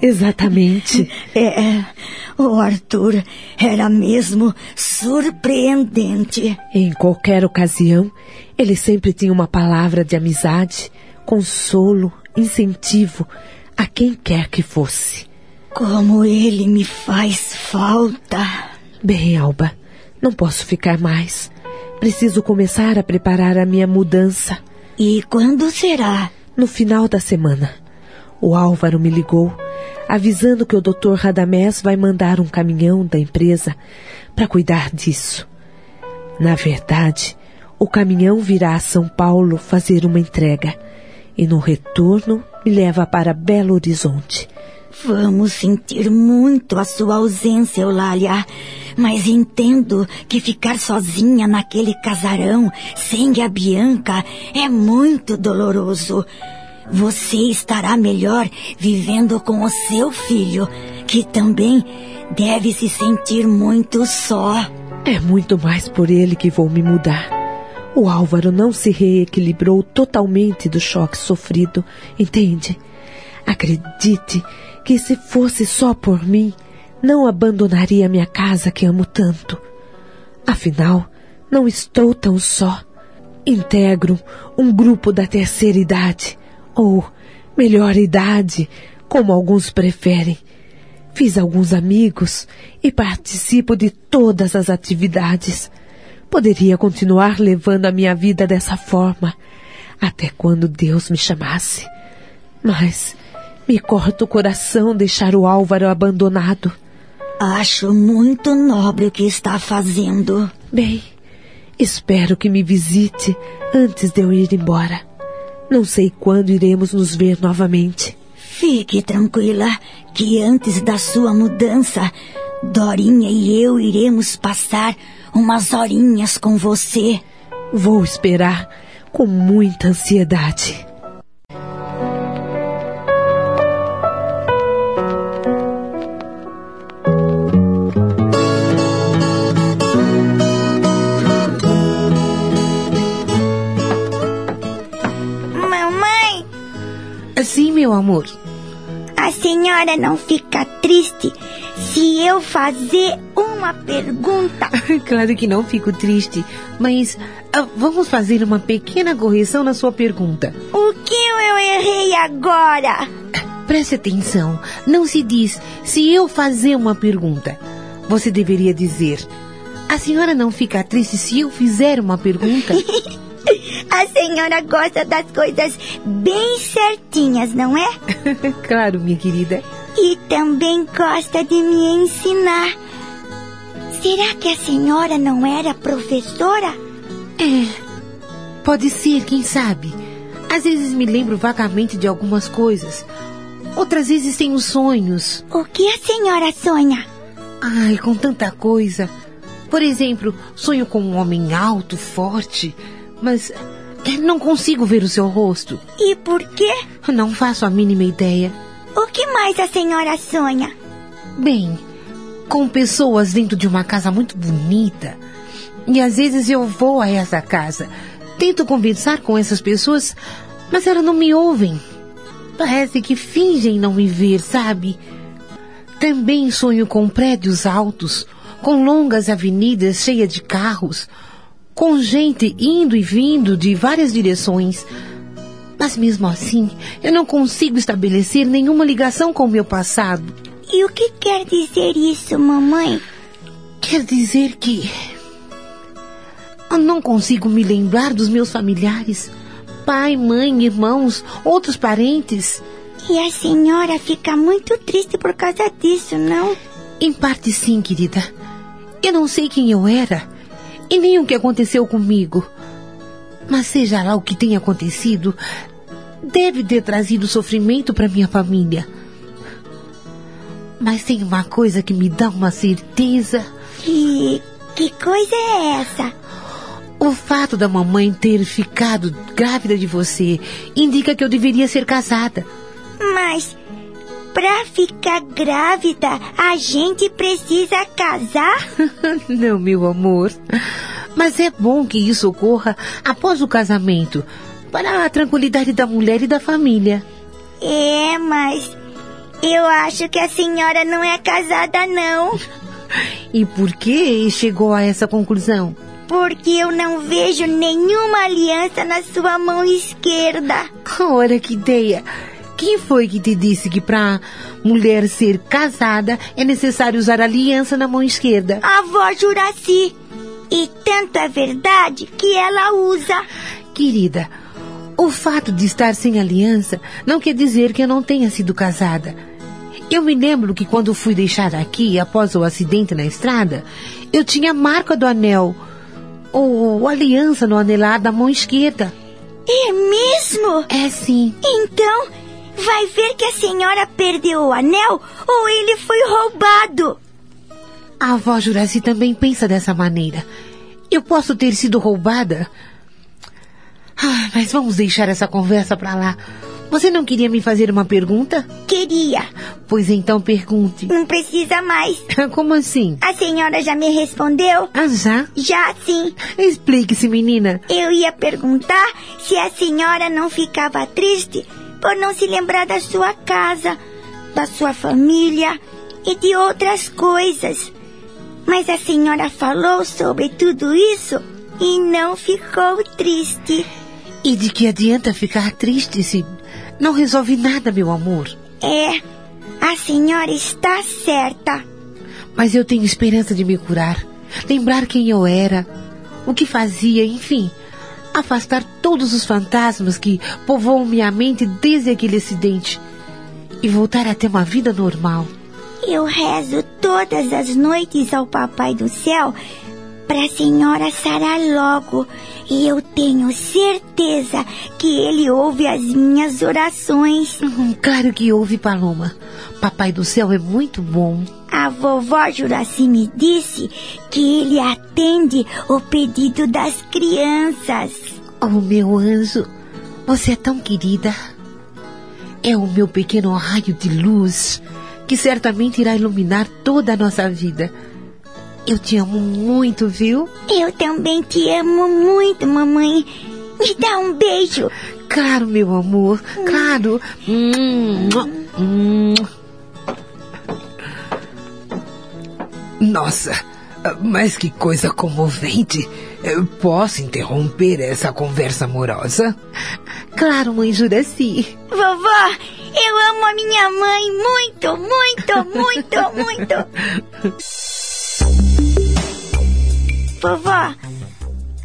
Exatamente. É, o Arthur era mesmo surpreendente. Em qualquer ocasião, ele sempre tinha uma palavra de amizade, consolo, incentivo a quem quer que fosse. Como ele me faz falta. Bem, Alba, não posso ficar mais. Preciso começar a preparar a minha mudança. E quando será? No final da semana. O Álvaro me ligou, avisando que o Dr. Radamés vai mandar um caminhão da empresa para cuidar disso. Na verdade, o caminhão virá a São Paulo fazer uma entrega e no retorno me leva para Belo Horizonte. Vamos sentir muito a sua ausência, Eulália. Mas entendo que ficar sozinha naquele casarão, sem a Bianca, é muito doloroso. Você estará melhor vivendo com o seu filho, que também deve se sentir muito só. É muito mais por ele que vou me mudar. O Álvaro não se reequilibrou totalmente do choque sofrido, entende? Acredite que se fosse só por mim, não abandonaria minha casa que amo tanto. Afinal, não estou tão só. Integro um grupo da terceira idade, ou melhor idade, como alguns preferem. Fiz alguns amigos e participo de todas as atividades. Poderia continuar levando a minha vida dessa forma, até quando Deus me chamasse. Mas me corta o coração deixar o Álvaro abandonado. Acho muito nobre o que está fazendo. Bem, espero que me visite antes de eu ir embora. Não sei quando iremos nos ver novamente. Fique tranquila que antes da sua mudança, Dorinha e eu iremos passar umas horinhas com você. Vou esperar com muita ansiedade. Meu amor. A senhora não fica triste se eu fazer uma pergunta? claro que não fico triste, mas uh, vamos fazer uma pequena correção na sua pergunta. O que eu errei agora? Preste atenção, não se diz se eu fazer uma pergunta. Você deveria dizer: A senhora não fica triste se eu fizer uma pergunta? A senhora gosta das coisas bem certinhas, não é? claro, minha querida. E também gosta de me ensinar. Será que a senhora não era professora? É. Pode ser, quem sabe. Às vezes me lembro vagamente de algumas coisas. Outras vezes tenho sonhos. O que a senhora sonha? Ai, com tanta coisa. Por exemplo, sonho com um homem alto, forte, mas não consigo ver o seu rosto. E por quê? Não faço a mínima ideia. O que mais a senhora sonha? Bem, com pessoas dentro de uma casa muito bonita. E às vezes eu vou a essa casa, tento conversar com essas pessoas, mas elas não me ouvem. Parece que fingem não me ver, sabe? Também sonho com prédios altos, com longas avenidas cheias de carros, com gente indo e vindo de várias direções. Mas mesmo assim, eu não consigo estabelecer nenhuma ligação com o meu passado. E o que quer dizer isso, mamãe? Quer dizer que. Eu não consigo me lembrar dos meus familiares. Pai, mãe, irmãos, outros parentes. E a senhora fica muito triste por causa disso, não? Em parte sim, querida. Eu não sei quem eu era e nem o que aconteceu comigo. Mas seja lá o que tenha acontecido, deve ter trazido sofrimento para minha família. Mas tem uma coisa que me dá uma certeza. Que. que coisa é essa? O fato da mamãe ter ficado grávida de você indica que eu deveria ser casada. Mas. Pra ficar grávida, a gente precisa casar? Não, meu amor. Mas é bom que isso ocorra após o casamento, para a tranquilidade da mulher e da família. É, mas eu acho que a senhora não é casada, não. E por que chegou a essa conclusão? Porque eu não vejo nenhuma aliança na sua mão esquerda. Ora, que ideia! Quem foi que te disse que para mulher ser casada é necessário usar aliança na mão esquerda? A avó Juraci. E tanto é verdade que ela usa. Querida, o fato de estar sem aliança não quer dizer que eu não tenha sido casada. Eu me lembro que quando fui deixar aqui, após o acidente na estrada, eu tinha a marca do anel, ou aliança no anelar da mão esquerda. É mesmo? É sim. Então, vai ver que a senhora perdeu o anel ou ele foi roubado. A avó Juraci também pensa dessa maneira. Eu posso ter sido roubada? Ah, mas vamos deixar essa conversa para lá. Você não queria me fazer uma pergunta? Queria. Pois então pergunte. Não precisa mais. Como assim? A senhora já me respondeu? Ah, já? Já sim. Explique-se, menina. Eu ia perguntar se a senhora não ficava triste por não se lembrar da sua casa, da sua família e de outras coisas. Mas a senhora falou sobre tudo isso e não ficou triste. E de que adianta ficar triste se não resolve nada, meu amor? É, a senhora está certa. Mas eu tenho esperança de me curar, lembrar quem eu era, o que fazia, enfim, afastar todos os fantasmas que povoam minha mente desde aquele acidente e voltar a ter uma vida normal. Eu rezo todas as noites ao Papai do Céu para a senhora sarar logo. E eu tenho certeza que ele ouve as minhas orações. Hum, claro que ouve, Paloma. Papai do céu é muito bom. A vovó Juraci me disse que ele atende o pedido das crianças. Oh, meu anjo, você é tão querida. É o meu pequeno raio de luz que certamente irá iluminar toda a nossa vida. Eu te amo muito, viu? Eu também te amo muito, mamãe. Me dá um beijo. Claro, meu amor, claro. Hum, hum. Nossa, mas que coisa comovente. Eu posso interromper essa conversa amorosa? Claro, mãe Juraci. Vovó, eu amo a minha mãe muito, muito, muito, muito. Vovó,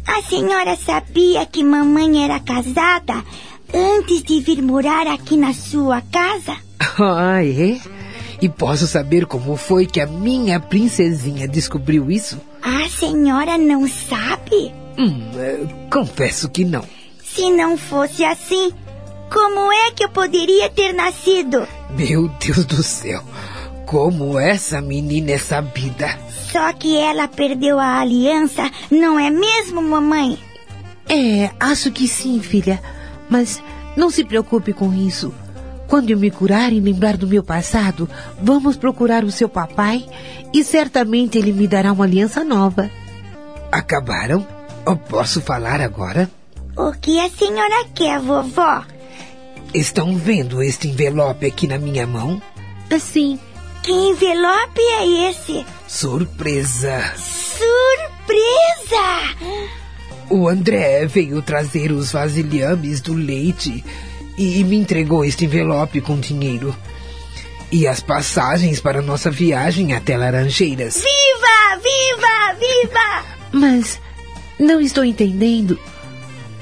a senhora sabia que mamãe era casada antes de vir morar aqui na sua casa? Ah, é? E posso saber como foi que a minha princesinha descobriu isso? A senhora não sabe? Hum, é, confesso que não. Se não fosse assim, como é que eu poderia ter nascido? Meu Deus do céu! Como essa menina é sabida. Só que ela perdeu a aliança, não é mesmo, mamãe? É, acho que sim, filha. Mas não se preocupe com isso. Quando eu me curar e lembrar do meu passado, vamos procurar o seu papai e certamente ele me dará uma aliança nova. Acabaram? Eu posso falar agora? O que a senhora quer, vovó? Estão vendo este envelope aqui na minha mão? Assim. Que envelope é esse? Surpresa! Surpresa! O André veio trazer os vasilhames do leite e me entregou este envelope com dinheiro. E as passagens para nossa viagem até Laranjeiras. Viva! Viva! Viva! Mas não estou entendendo.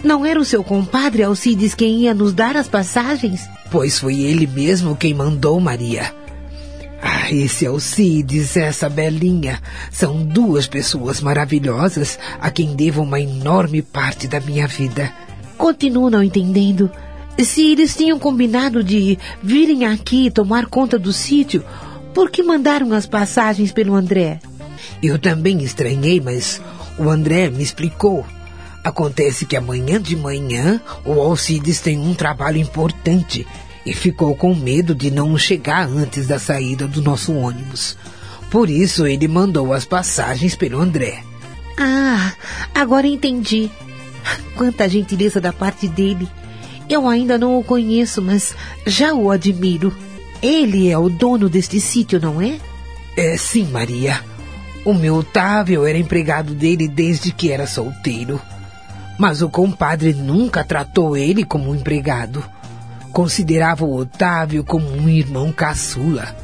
Não era o seu compadre Alcides quem ia nos dar as passagens? Pois foi ele mesmo quem mandou, Maria. Ah, esse Alcides, essa Belinha, são duas pessoas maravilhosas a quem devo uma enorme parte da minha vida. Continuo não entendendo. Se eles tinham combinado de virem aqui tomar conta do sítio, por que mandaram as passagens pelo André? Eu também estranhei, mas o André me explicou. Acontece que amanhã de manhã o Alcides tem um trabalho importante e ficou com medo de não chegar antes da saída do nosso ônibus. Por isso ele mandou as passagens pelo André. Ah, agora entendi. Quanta gentileza da parte dele. Eu ainda não o conheço, mas já o admiro. Ele é o dono deste sítio, não é? É sim, Maria. O meu Otávio era empregado dele desde que era solteiro. Mas o compadre nunca tratou ele como um empregado. Considerava o Otávio como um irmão caçula.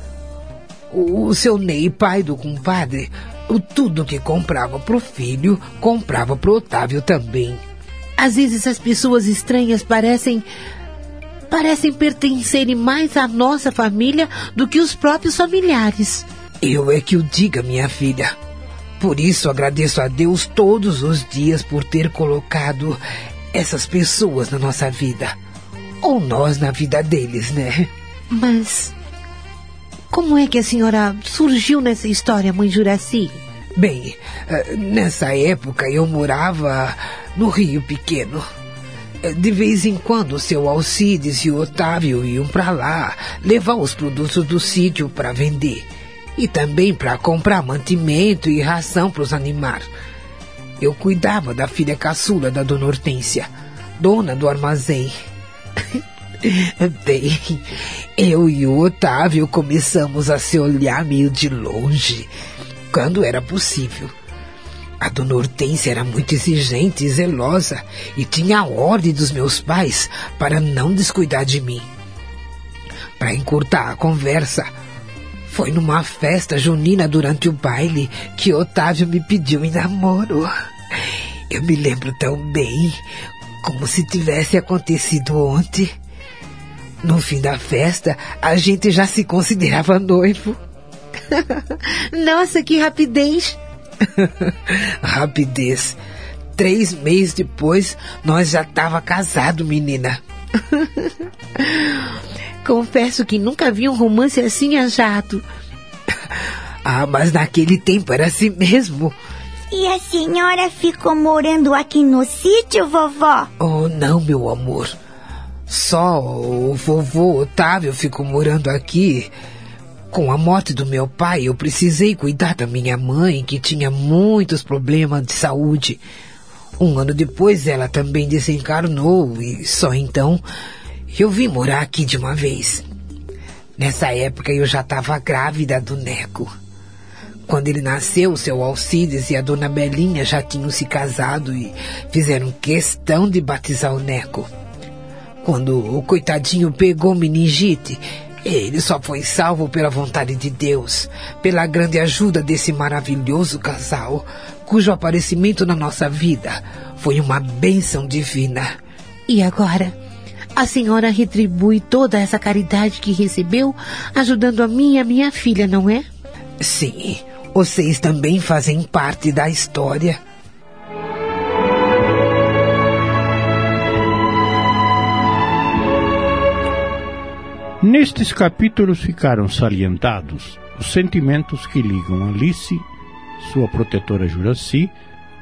O seu Ney, pai do compadre, o tudo que comprava pro filho, comprava pro Otávio também. Às vezes as pessoas estranhas parecem. parecem pertencerem mais à nossa família do que os próprios familiares. Eu é que o diga, minha filha. Por isso agradeço a Deus todos os dias por ter colocado essas pessoas na nossa vida. Ou nós na vida deles, né? Mas. Como é que a senhora surgiu nessa história, mãe Juraci? Bem, eh, nessa época eu morava no Rio Pequeno. Eh, de vez em quando, o seu Alcides e o Otávio iam para lá levar os produtos do sítio para vender e também para comprar mantimento e ração para os animais. Eu cuidava da filha caçula da dona Hortência, dona do armazém. Bem, eu e o Otávio começamos a se olhar meio de longe, quando era possível. A dona Hortência era muito exigente e zelosa e tinha a ordem dos meus pais para não descuidar de mim. Para encurtar a conversa, foi numa festa junina durante o baile que Otávio me pediu em namoro. Eu me lembro tão bem, como se tivesse acontecido ontem. No fim da festa, a gente já se considerava noivo. Nossa, que rapidez! rapidez. Três meses depois, nós já tava casado, menina. Confesso que nunca vi um romance assim a jato. Ah, mas naquele tempo era assim mesmo. E a senhora ficou morando aqui no sítio, vovó? Oh, não, meu amor. Só o vovô Otávio ficou morando aqui. Com a morte do meu pai, eu precisei cuidar da minha mãe, que tinha muitos problemas de saúde. Um ano depois, ela também desencarnou e só então eu vim morar aqui de uma vez. Nessa época, eu já estava grávida do Neco. Quando ele nasceu, seu Alcides e a dona Belinha já tinham se casado e fizeram questão de batizar o Neco. Quando o coitadinho pegou meningite, ele só foi salvo pela vontade de Deus, pela grande ajuda desse maravilhoso casal, cujo aparecimento na nossa vida foi uma bênção divina. E agora? A senhora retribui toda essa caridade que recebeu, ajudando a mim e a minha filha, não é? Sim, vocês também fazem parte da história. Nestes capítulos ficaram salientados os sentimentos que ligam Alice, sua protetora Juraci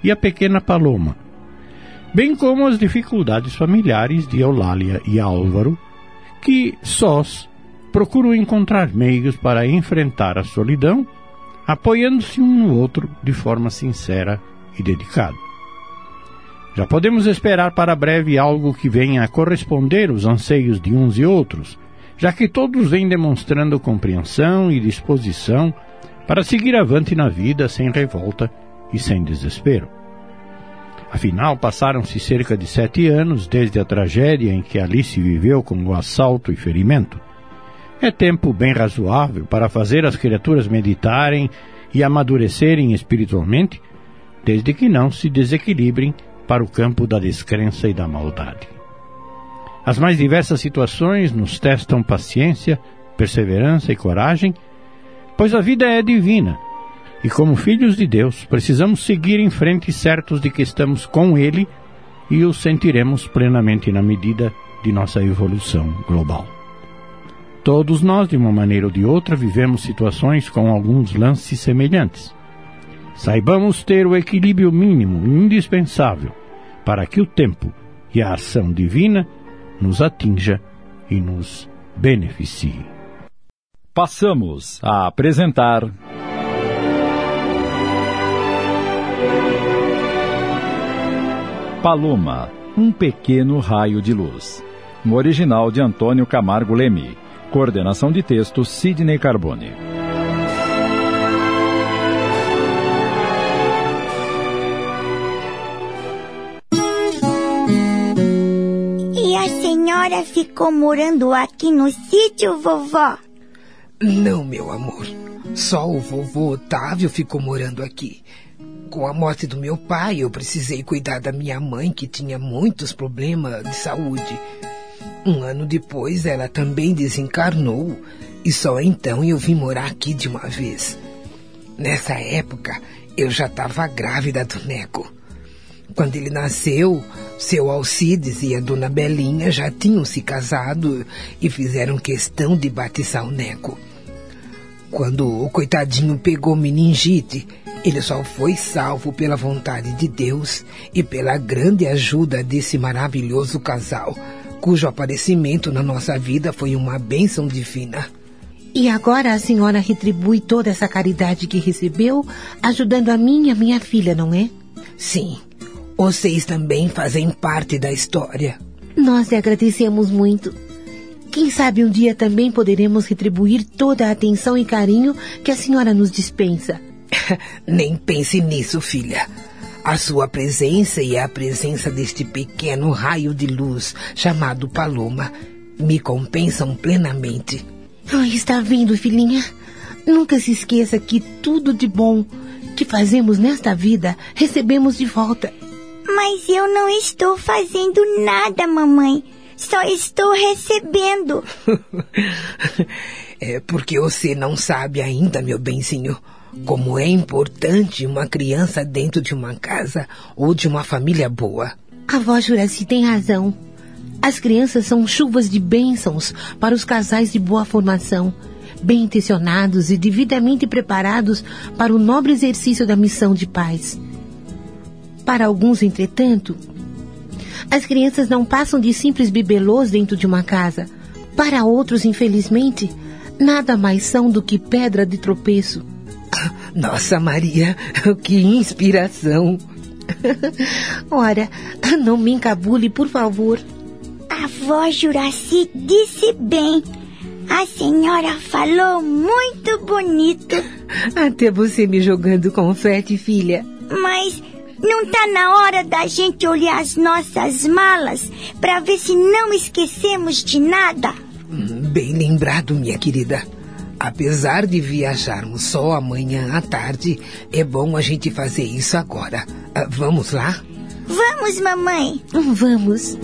e a pequena Paloma, bem como as dificuldades familiares de Eulália e Álvaro, que, sós, procuram encontrar meios para enfrentar a solidão, apoiando-se um no outro de forma sincera e dedicada. Já podemos esperar para breve algo que venha a corresponder aos anseios de uns e outros, já que todos vêm demonstrando compreensão e disposição para seguir avante na vida sem revolta e sem desespero. Afinal, passaram-se cerca de sete anos desde a tragédia em que Alice viveu com o assalto e ferimento. É tempo bem razoável para fazer as criaturas meditarem e amadurecerem espiritualmente, desde que não se desequilibrem para o campo da descrença e da maldade. As mais diversas situações nos testam paciência, perseverança e coragem, pois a vida é divina e como filhos de Deus, precisamos seguir em frente certos de que estamos com Ele e o sentiremos plenamente na medida de nossa evolução global. Todos nós, de uma maneira ou de outra, vivemos situações com alguns lances semelhantes. Saibamos ter o equilíbrio mínimo indispensável para que o tempo e a ação divina nos atinja e nos beneficie. Passamos a apresentar. Paloma, um pequeno raio de luz. No original de Antônio Camargo Leme. Coordenação de texto Sidney Carbone. E a senhora ficou morando aqui no sítio, vovó? Não, meu amor. Só o vovô Otávio ficou morando aqui. Com a morte do meu pai, eu precisei cuidar da minha mãe, que tinha muitos problemas de saúde. Um ano depois, ela também desencarnou, e só então eu vim morar aqui de uma vez. Nessa época, eu já estava grávida do Neco. Quando ele nasceu, seu Alcides e a dona Belinha já tinham se casado e fizeram questão de batizar o Neco. Quando o coitadinho pegou meningite, ele só foi salvo pela vontade de Deus e pela grande ajuda desse maravilhoso casal, cujo aparecimento na nossa vida foi uma bênção divina. E agora a senhora retribui toda essa caridade que recebeu, ajudando a mim e a minha filha, não é? Sim, vocês também fazem parte da história. Nós lhe agradecemos muito. Quem sabe um dia também poderemos retribuir toda a atenção e carinho que a senhora nos dispensa. Nem pense nisso, filha. A sua presença e a presença deste pequeno raio de luz chamado Paloma me compensam plenamente. Oh, está vendo, filhinha? Nunca se esqueça que tudo de bom que fazemos nesta vida recebemos de volta. Mas eu não estou fazendo nada, mamãe. Só estou recebendo. é porque você não sabe ainda, meu benzinho como é importante uma criança dentro de uma casa ou de uma família boa. A avó Juraci tem razão. As crianças são chuvas de bênçãos para os casais de boa formação, bem intencionados e devidamente preparados para o nobre exercício da missão de paz. Para alguns, entretanto, as crianças não passam de simples bibelôs dentro de uma casa. Para outros, infelizmente, nada mais são do que pedra de tropeço. Nossa, Maria, que inspiração! Ora, não me encabule, por favor. A avó Juraci disse bem. A senhora falou muito bonito. Até você me jogando confete, filha. Mas não tá na hora da gente olhar as nossas malas para ver se não esquecemos de nada? Hum, bem lembrado, minha querida. Apesar de viajarmos só amanhã à tarde, é bom a gente fazer isso agora. Uh, vamos lá? Vamos, mamãe. Vamos.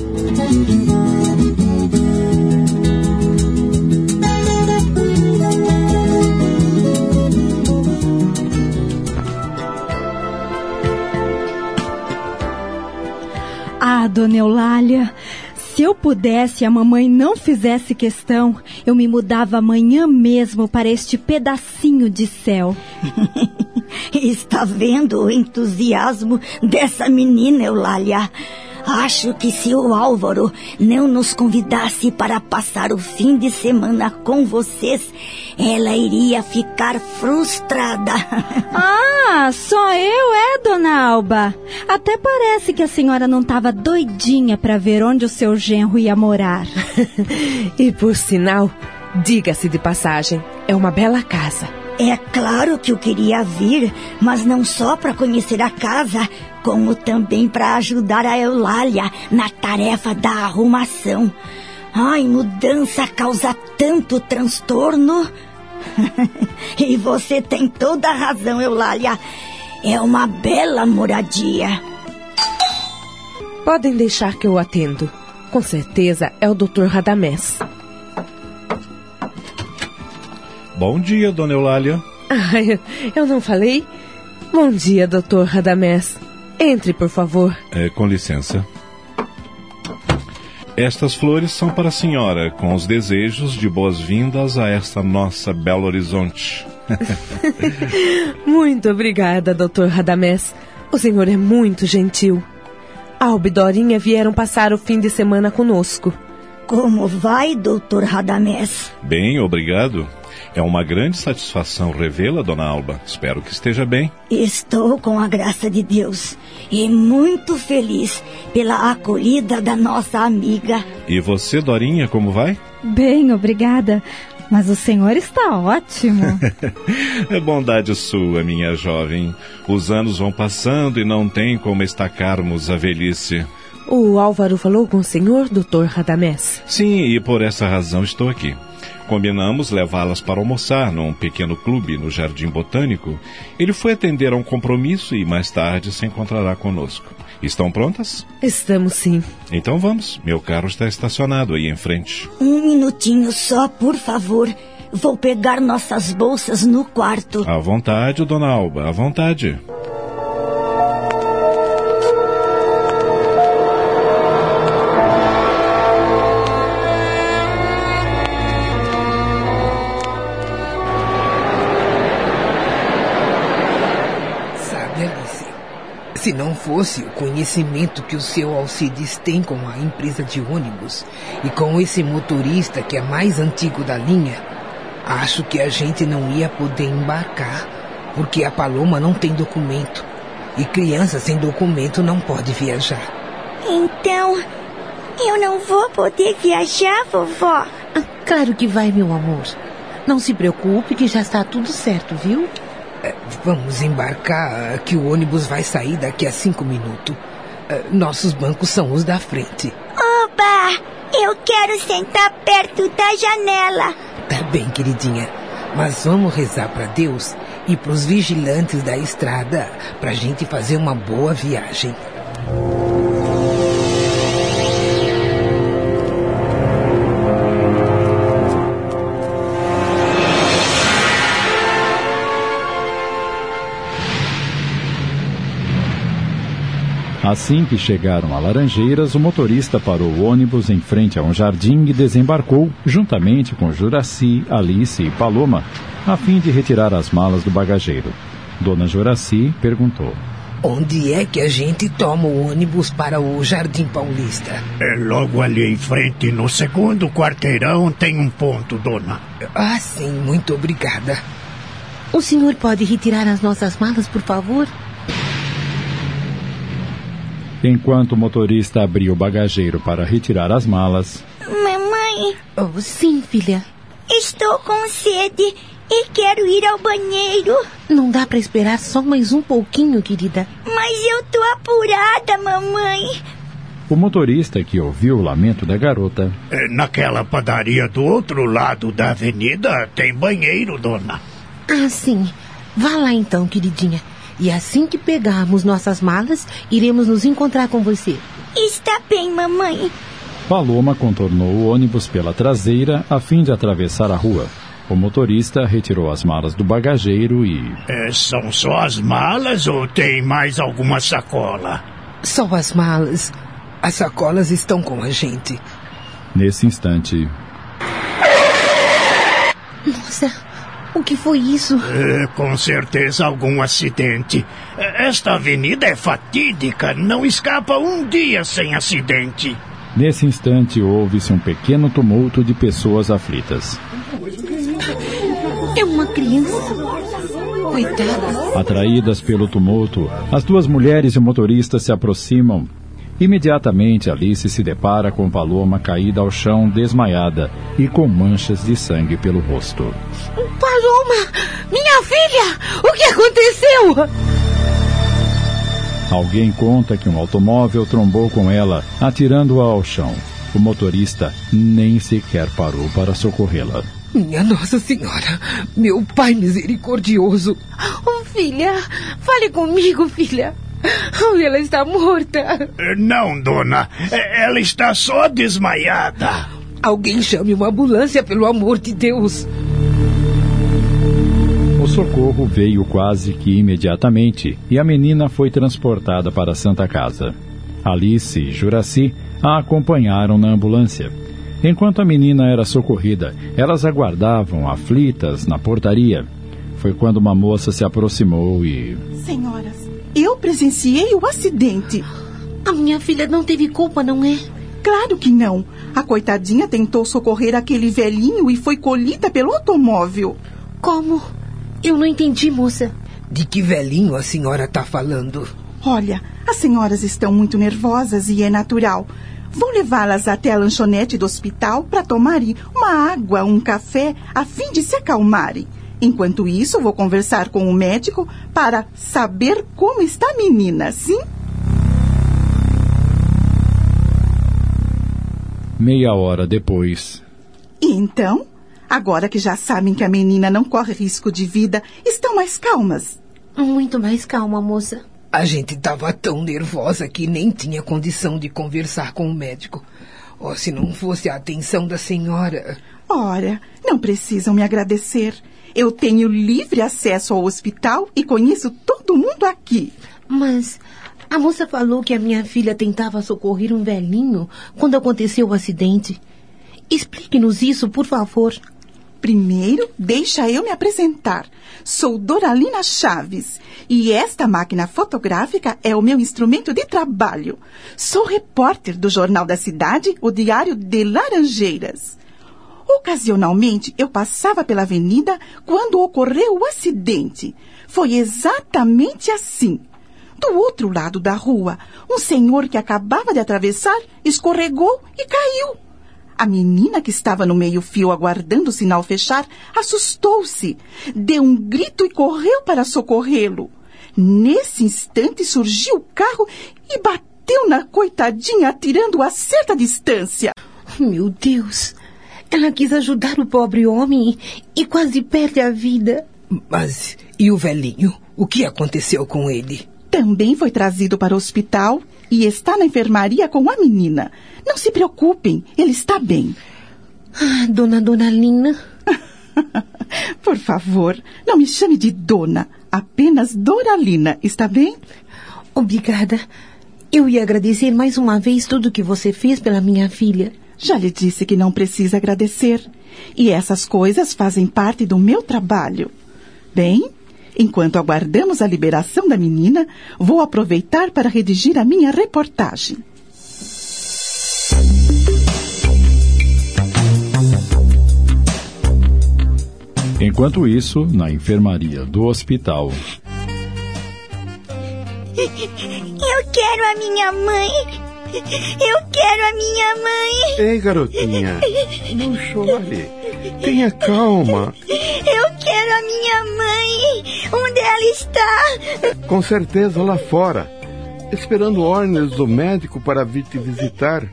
Ah, dona Eulália, Se eu pudesse e a mamãe não fizesse questão, eu me mudava amanhã mesmo para este pedacinho de céu. Está vendo o entusiasmo dessa menina, Eulália? Acho que se o Álvaro não nos convidasse para passar o fim de semana com vocês, ela iria ficar frustrada. Ah, só eu é, dona Alba. Até parece que a senhora não estava doidinha para ver onde o seu genro ia morar. e por sinal, diga-se de passagem, é uma bela casa. É claro que eu queria vir, mas não só para conhecer a casa, como também para ajudar a Eulália na tarefa da arrumação. Ai, mudança causa tanto transtorno. e você tem toda a razão, Eulália. É uma bela moradia. Podem deixar que eu atendo. Com certeza é o Dr. Radamés. Bom dia, dona Eulália. Ah, eu não falei? Bom dia, doutor Radamés. Entre, por favor. É, com licença. Estas flores são para a senhora, com os desejos de boas-vindas a esta nossa Belo Horizonte. muito obrigada, doutor Radamés. O senhor é muito gentil. Alba e Dorinha vieram passar o fim de semana conosco. Como vai, doutor Radamés? Bem, obrigado. É uma grande satisfação revê-la, dona Alba. Espero que esteja bem. Estou com a graça de Deus e muito feliz pela acolhida da nossa amiga. E você, Dorinha, como vai? Bem, obrigada. Mas o senhor está ótimo. é bondade sua, minha jovem. Os anos vão passando e não tem como estacarmos a velhice. O Álvaro falou com o senhor, doutor Radamés? Sim, e por essa razão estou aqui. Combinamos levá-las para almoçar num pequeno clube no Jardim Botânico. Ele foi atender a um compromisso e mais tarde se encontrará conosco. Estão prontas? Estamos sim. Então vamos. Meu carro está estacionado aí em frente. Um minutinho só, por favor. Vou pegar nossas bolsas no quarto. À vontade, dona Alba, à vontade. Se não fosse o conhecimento que o seu Alcides tem com a empresa de ônibus e com esse motorista que é mais antigo da linha, acho que a gente não ia poder embarcar, porque a Paloma não tem documento. E criança sem documento não pode viajar. Então, eu não vou poder viajar, vovó? Ah, claro que vai, meu amor. Não se preocupe que já está tudo certo, viu? Vamos embarcar, que o ônibus vai sair daqui a cinco minutos. É, nossos bancos são os da frente. Oba! Eu quero sentar perto da janela. Tá bem, queridinha. Mas vamos rezar para Deus e para os vigilantes da estrada para a gente fazer uma boa viagem. Assim que chegaram a Laranjeiras, o motorista parou o ônibus em frente a um jardim e desembarcou, juntamente com Juraci, Alice e Paloma, a fim de retirar as malas do bagageiro. Dona Juraci perguntou: Onde é que a gente toma o ônibus para o Jardim Paulista? É logo ali em frente, no segundo quarteirão, tem um ponto, dona. Ah, sim, muito obrigada. O senhor pode retirar as nossas malas, por favor? Enquanto o motorista abria o bagageiro para retirar as malas. Mamãe. Oh, sim, filha. Estou com sede e quero ir ao banheiro. Não dá para esperar só mais um pouquinho, querida. Mas eu tô apurada, mamãe. O motorista que ouviu o lamento da garota. É, naquela padaria do outro lado da avenida tem banheiro, dona. Ah, sim. Vá lá então, queridinha. E assim que pegarmos nossas malas, iremos nos encontrar com você. Está bem, mamãe. Paloma contornou o ônibus pela traseira a fim de atravessar a rua. O motorista retirou as malas do bagageiro e. É, são só as malas ou tem mais alguma sacola? Só as malas. As sacolas estão com a gente. Nesse instante. Nossa, o que foi isso? É, com certeza algum acidente. Esta avenida é fatídica, não escapa um dia sem acidente. Nesse instante houve-se um pequeno tumulto de pessoas aflitas. É uma criança. Coitada. Atraídas pelo tumulto, as duas mulheres e o motorista se aproximam. Imediatamente Alice se depara com Paloma caída ao chão, desmaiada e com manchas de sangue pelo rosto. Paloma! Minha filha! O que aconteceu? Alguém conta que um automóvel trombou com ela, atirando-a ao chão. O motorista nem sequer parou para socorrê-la. Minha Nossa Senhora, meu Pai misericordioso. Oh, filha, fale comigo, filha. Oh, ela está morta. Não, dona. Ela está só desmaiada. Alguém chame uma ambulância, pelo amor de Deus. O socorro veio quase que imediatamente e a menina foi transportada para a Santa Casa. Alice e Juraci a acompanharam na ambulância. Enquanto a menina era socorrida, elas aguardavam aflitas na portaria. Foi quando uma moça se aproximou e. Senhoras, eu presenciei o acidente. A minha filha não teve culpa, não é? Claro que não. A coitadinha tentou socorrer aquele velhinho e foi colhida pelo automóvel. Como? Eu não entendi, moça. De que velhinho a senhora está falando? Olha, as senhoras estão muito nervosas e é natural. Vou levá-las até a lanchonete do hospital para tomarem uma água, um café, a fim de se acalmarem. Enquanto isso, vou conversar com o médico para saber como está a menina, sim? Meia hora depois. E então? Agora que já sabem que a menina não corre risco de vida, estão mais calmas? Muito mais calma, moça. A gente estava tão nervosa que nem tinha condição de conversar com o médico. Oh, se não fosse a atenção da senhora. Ora, não precisam me agradecer. Eu tenho livre acesso ao hospital e conheço todo mundo aqui. Mas a moça falou que a minha filha tentava socorrer um velhinho quando aconteceu o acidente. Explique-nos isso, por favor. Primeiro, deixa eu me apresentar. Sou Doralina Chaves e esta máquina fotográfica é o meu instrumento de trabalho. Sou repórter do Jornal da Cidade, o Diário de Laranjeiras. Ocasionalmente, eu passava pela avenida quando ocorreu o acidente. Foi exatamente assim. Do outro lado da rua, um senhor que acabava de atravessar escorregou e caiu. A menina que estava no meio-fio aguardando o sinal fechar assustou-se, deu um grito e correu para socorrê-lo. Nesse instante surgiu o carro e bateu na coitadinha, atirando-a a certa distância. Meu Deus! Ela quis ajudar o pobre homem e quase perde a vida. Mas e o velhinho? O que aconteceu com ele? Também foi trazido para o hospital e está na enfermaria com a menina. Não se preocupem, ele está bem. Ah, dona Donalina. Por favor, não me chame de dona, apenas Doralina, está bem? Obrigada. Eu ia agradecer mais uma vez tudo que você fez pela minha filha. Já lhe disse que não precisa agradecer. E essas coisas fazem parte do meu trabalho. Bem, enquanto aguardamos a liberação da menina, vou aproveitar para redigir a minha reportagem. Enquanto isso, na enfermaria do hospital. Eu quero a minha mãe. Eu quero a minha mãe. Ei, garotinha, não chore. Tenha calma. Eu quero a minha mãe. Onde ela está? Com certeza lá fora, esperando ordens do médico para vir te visitar.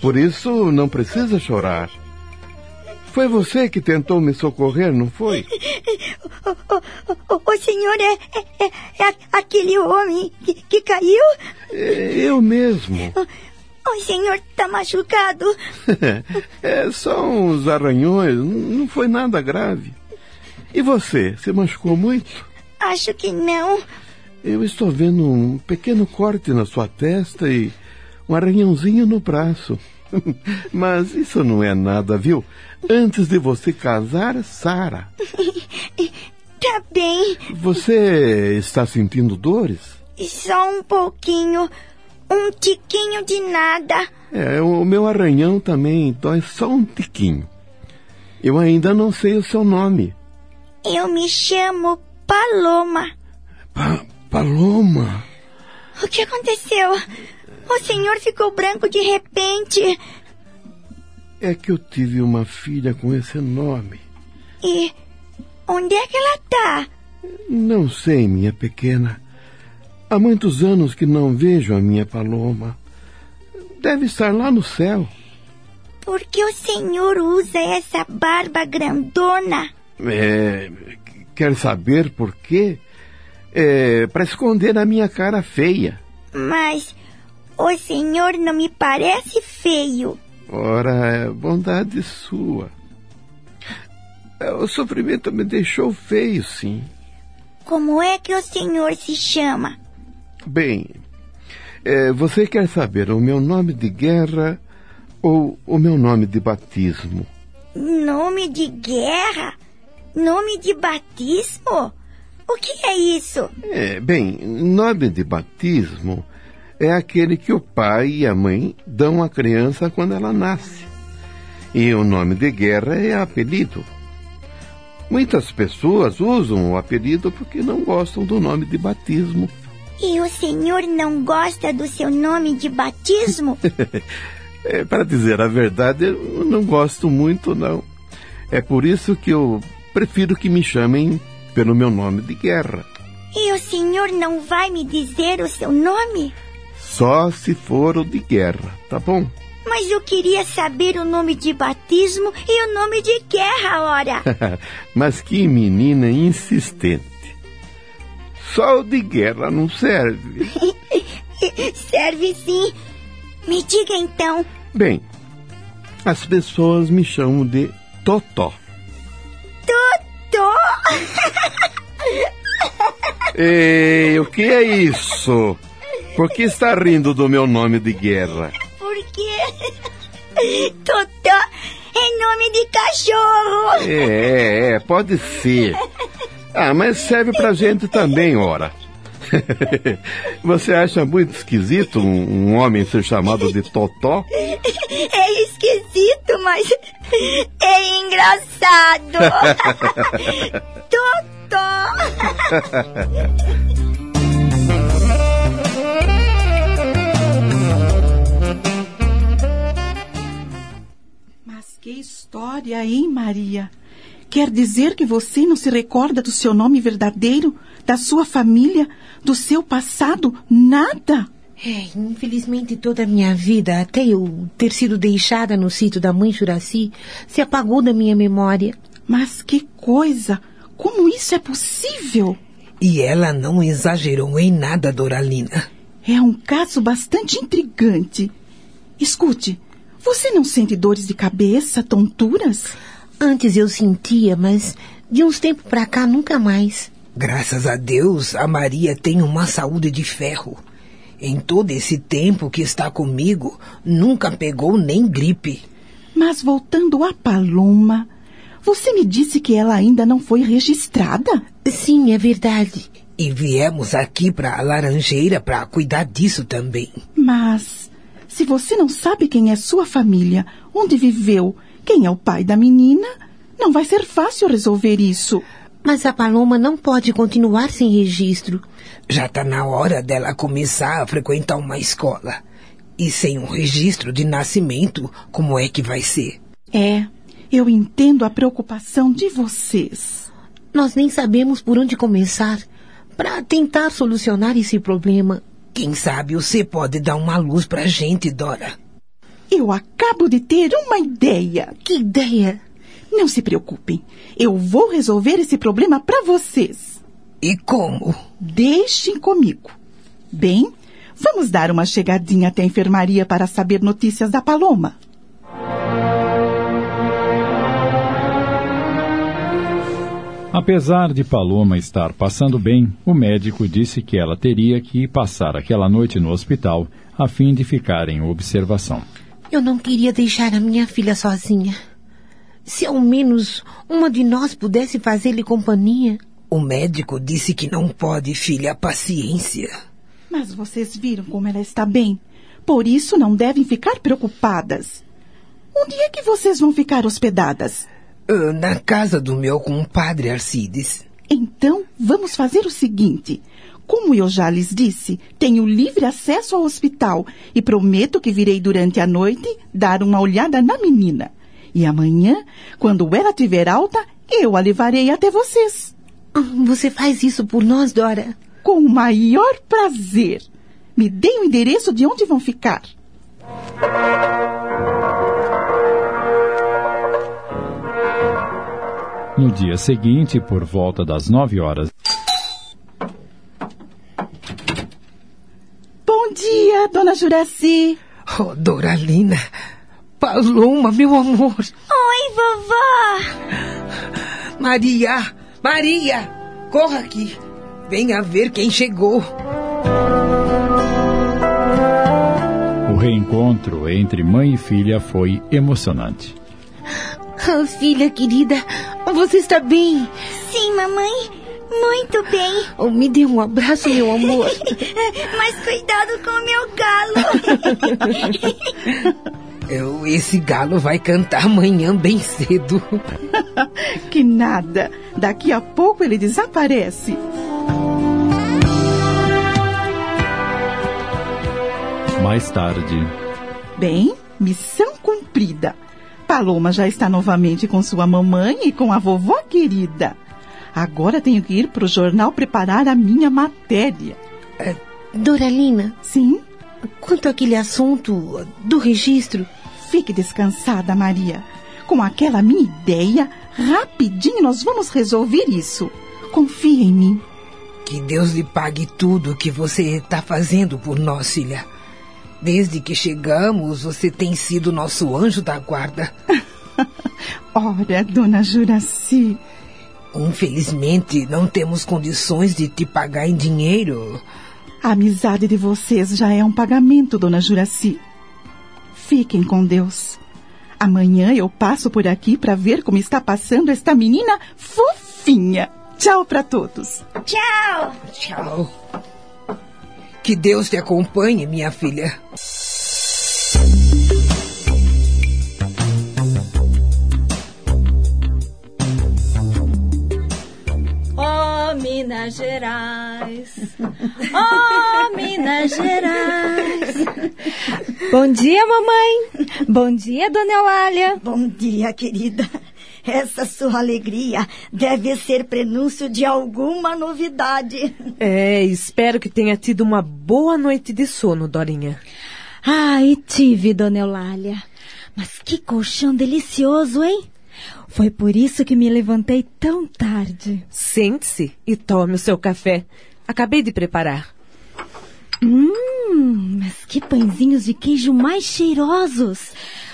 Por isso, não precisa chorar. Foi você que tentou me socorrer, não foi? O, o, o, o senhor é, é, é, aquele homem que, que caiu? Eu mesmo. O senhor está machucado? é só uns arranhões, não foi nada grave. E você, se machucou muito? Acho que não. Eu estou vendo um pequeno corte na sua testa e um arranhãozinho no braço. Mas isso não é nada, viu? Antes de você casar, Sara. Tá bem, Você está sentindo dores? só um pouquinho. Um tiquinho de nada. É, o meu arranhão também dói só um tiquinho. Eu ainda não sei o seu nome. Eu me chamo Paloma. Pa Paloma. O que aconteceu? O senhor ficou branco de repente. É que eu tive uma filha com esse nome. E onde é que ela tá? Não sei, minha pequena. Há muitos anos que não vejo a minha Paloma. Deve estar lá no céu. Por que o senhor usa essa barba grandona? É, quer saber por quê? É, para esconder a minha cara feia. Mas o senhor não me parece feio. Ora, é bondade sua. É, O sofrimento me deixou feio, sim. Como é que o senhor se chama? Bem, é, você quer saber o meu nome de guerra ou o meu nome de batismo? Nome de guerra? Nome de batismo? O que é isso? É, bem, nome de batismo é aquele que o pai e a mãe dão à criança quando ela nasce. E o nome de guerra é apelido. Muitas pessoas usam o apelido porque não gostam do nome de batismo. E o senhor não gosta do seu nome de batismo? É, para dizer a verdade, eu não gosto muito, não. É por isso que eu prefiro que me chamem pelo meu nome de guerra. e o senhor não vai me dizer o seu nome? Só se for o de guerra, tá bom? Mas eu queria saber o nome de batismo e o nome de guerra, ora. Mas que menina insistente. Só o de guerra não serve. Serve sim. Me diga então. Bem, as pessoas me chamam de Totó. Totó! Ei, o que é isso? Por que está rindo do meu nome de guerra? Por quê? Totó é nome de cachorro. É, é, pode ser. Ah, mas serve pra gente também, ora. Você acha muito esquisito um, um homem ser chamado de Totó? É esquisito, mas é engraçado. Totó! que história, hein, Maria? Quer dizer que você não se recorda do seu nome verdadeiro, da sua família, do seu passado? Nada? É, infelizmente toda a minha vida, até eu ter sido deixada no sítio da mãe Juraci, se apagou da minha memória. Mas que coisa! Como isso é possível? E ela não exagerou em nada, Doralina. É um caso bastante intrigante. Escute, você não sente dores de cabeça, tonturas? Antes eu sentia, mas de uns tempos pra cá nunca mais. Graças a Deus, a Maria tem uma saúde de ferro. Em todo esse tempo que está comigo, nunca pegou nem gripe. Mas voltando à Paloma, você me disse que ela ainda não foi registrada? Sim, é verdade. E viemos aqui para a Laranjeira para cuidar disso também. Mas se você não sabe quem é sua família, onde viveu, quem é o pai da menina, não vai ser fácil resolver isso. Mas a Paloma não pode continuar sem registro. Já está na hora dela começar a frequentar uma escola. E sem um registro de nascimento, como é que vai ser? É, eu entendo a preocupação de vocês. Nós nem sabemos por onde começar para tentar solucionar esse problema. Quem sabe você pode dar uma luz pra gente, Dora. Eu acabo de ter uma ideia. Que ideia? Não se preocupem. Eu vou resolver esse problema para vocês. E como? Deixem comigo. Bem, vamos dar uma chegadinha até a enfermaria para saber notícias da Paloma. Apesar de Paloma estar passando bem, o médico disse que ela teria que passar aquela noite no hospital a fim de ficar em observação. Eu não queria deixar a minha filha sozinha. Se ao menos uma de nós pudesse fazer-lhe companhia. O médico disse que não pode, filha, paciência. Mas vocês viram como ela está bem. Por isso não devem ficar preocupadas. Onde é que vocês vão ficar hospedadas? Uh, na casa do meu compadre Arcides. Então, vamos fazer o seguinte. Como eu já lhes disse, tenho livre acesso ao hospital e prometo que virei durante a noite dar uma olhada na menina. E amanhã, quando ela tiver alta, eu a levarei até vocês. Você faz isso por nós, Dora? Com o maior prazer. Me dê o endereço de onde vão ficar. No dia seguinte, por volta das nove horas. Bom dia, dona Juraci. Oh, Doralina. Paloma, meu amor. Oi, vovó. Maria, Maria, corra aqui. Venha ver quem chegou. O reencontro entre mãe e filha foi emocionante. Oh, filha querida, você está bem? Sim, mamãe. Muito bem. Oh, me dê um abraço, meu amor. Mas cuidado com o meu galo. Eu, esse galo vai cantar amanhã bem cedo. que nada. Daqui a pouco ele desaparece. Mais tarde. Bem, missão cumprida. Paloma já está novamente com sua mamãe e com a vovó querida. Agora tenho que ir para o jornal preparar a minha matéria. É, Doralina? Sim? Quanto àquele assunto do registro? Fique descansada, Maria. Com aquela minha ideia, rapidinho nós vamos resolver isso. Confie em mim. Que Deus lhe pague tudo o que você está fazendo por nós, filha. Desde que chegamos, você tem sido nosso anjo da guarda. Ora, dona Juraci. Infelizmente, não temos condições de te pagar em dinheiro. A amizade de vocês já é um pagamento, dona Juraci. Fiquem com Deus. Amanhã eu passo por aqui para ver como está passando esta menina fofinha. Tchau para todos. Tchau. Tchau. Que Deus te acompanhe, minha filha. Oh, Minas Gerais. Oh, Minas Gerais. Bom dia, mamãe. Bom dia, dona Eulália. Bom dia, querida. Essa sua alegria deve ser prenúncio de alguma novidade. É, espero que tenha tido uma boa noite de sono, Dorinha. Ah, e tive, dona Eulália. Mas que colchão delicioso, hein? Foi por isso que me levantei tão tarde. Sente-se e tome o seu café. Acabei de preparar. Hum, mas que pãezinhos de queijo mais cheirosos!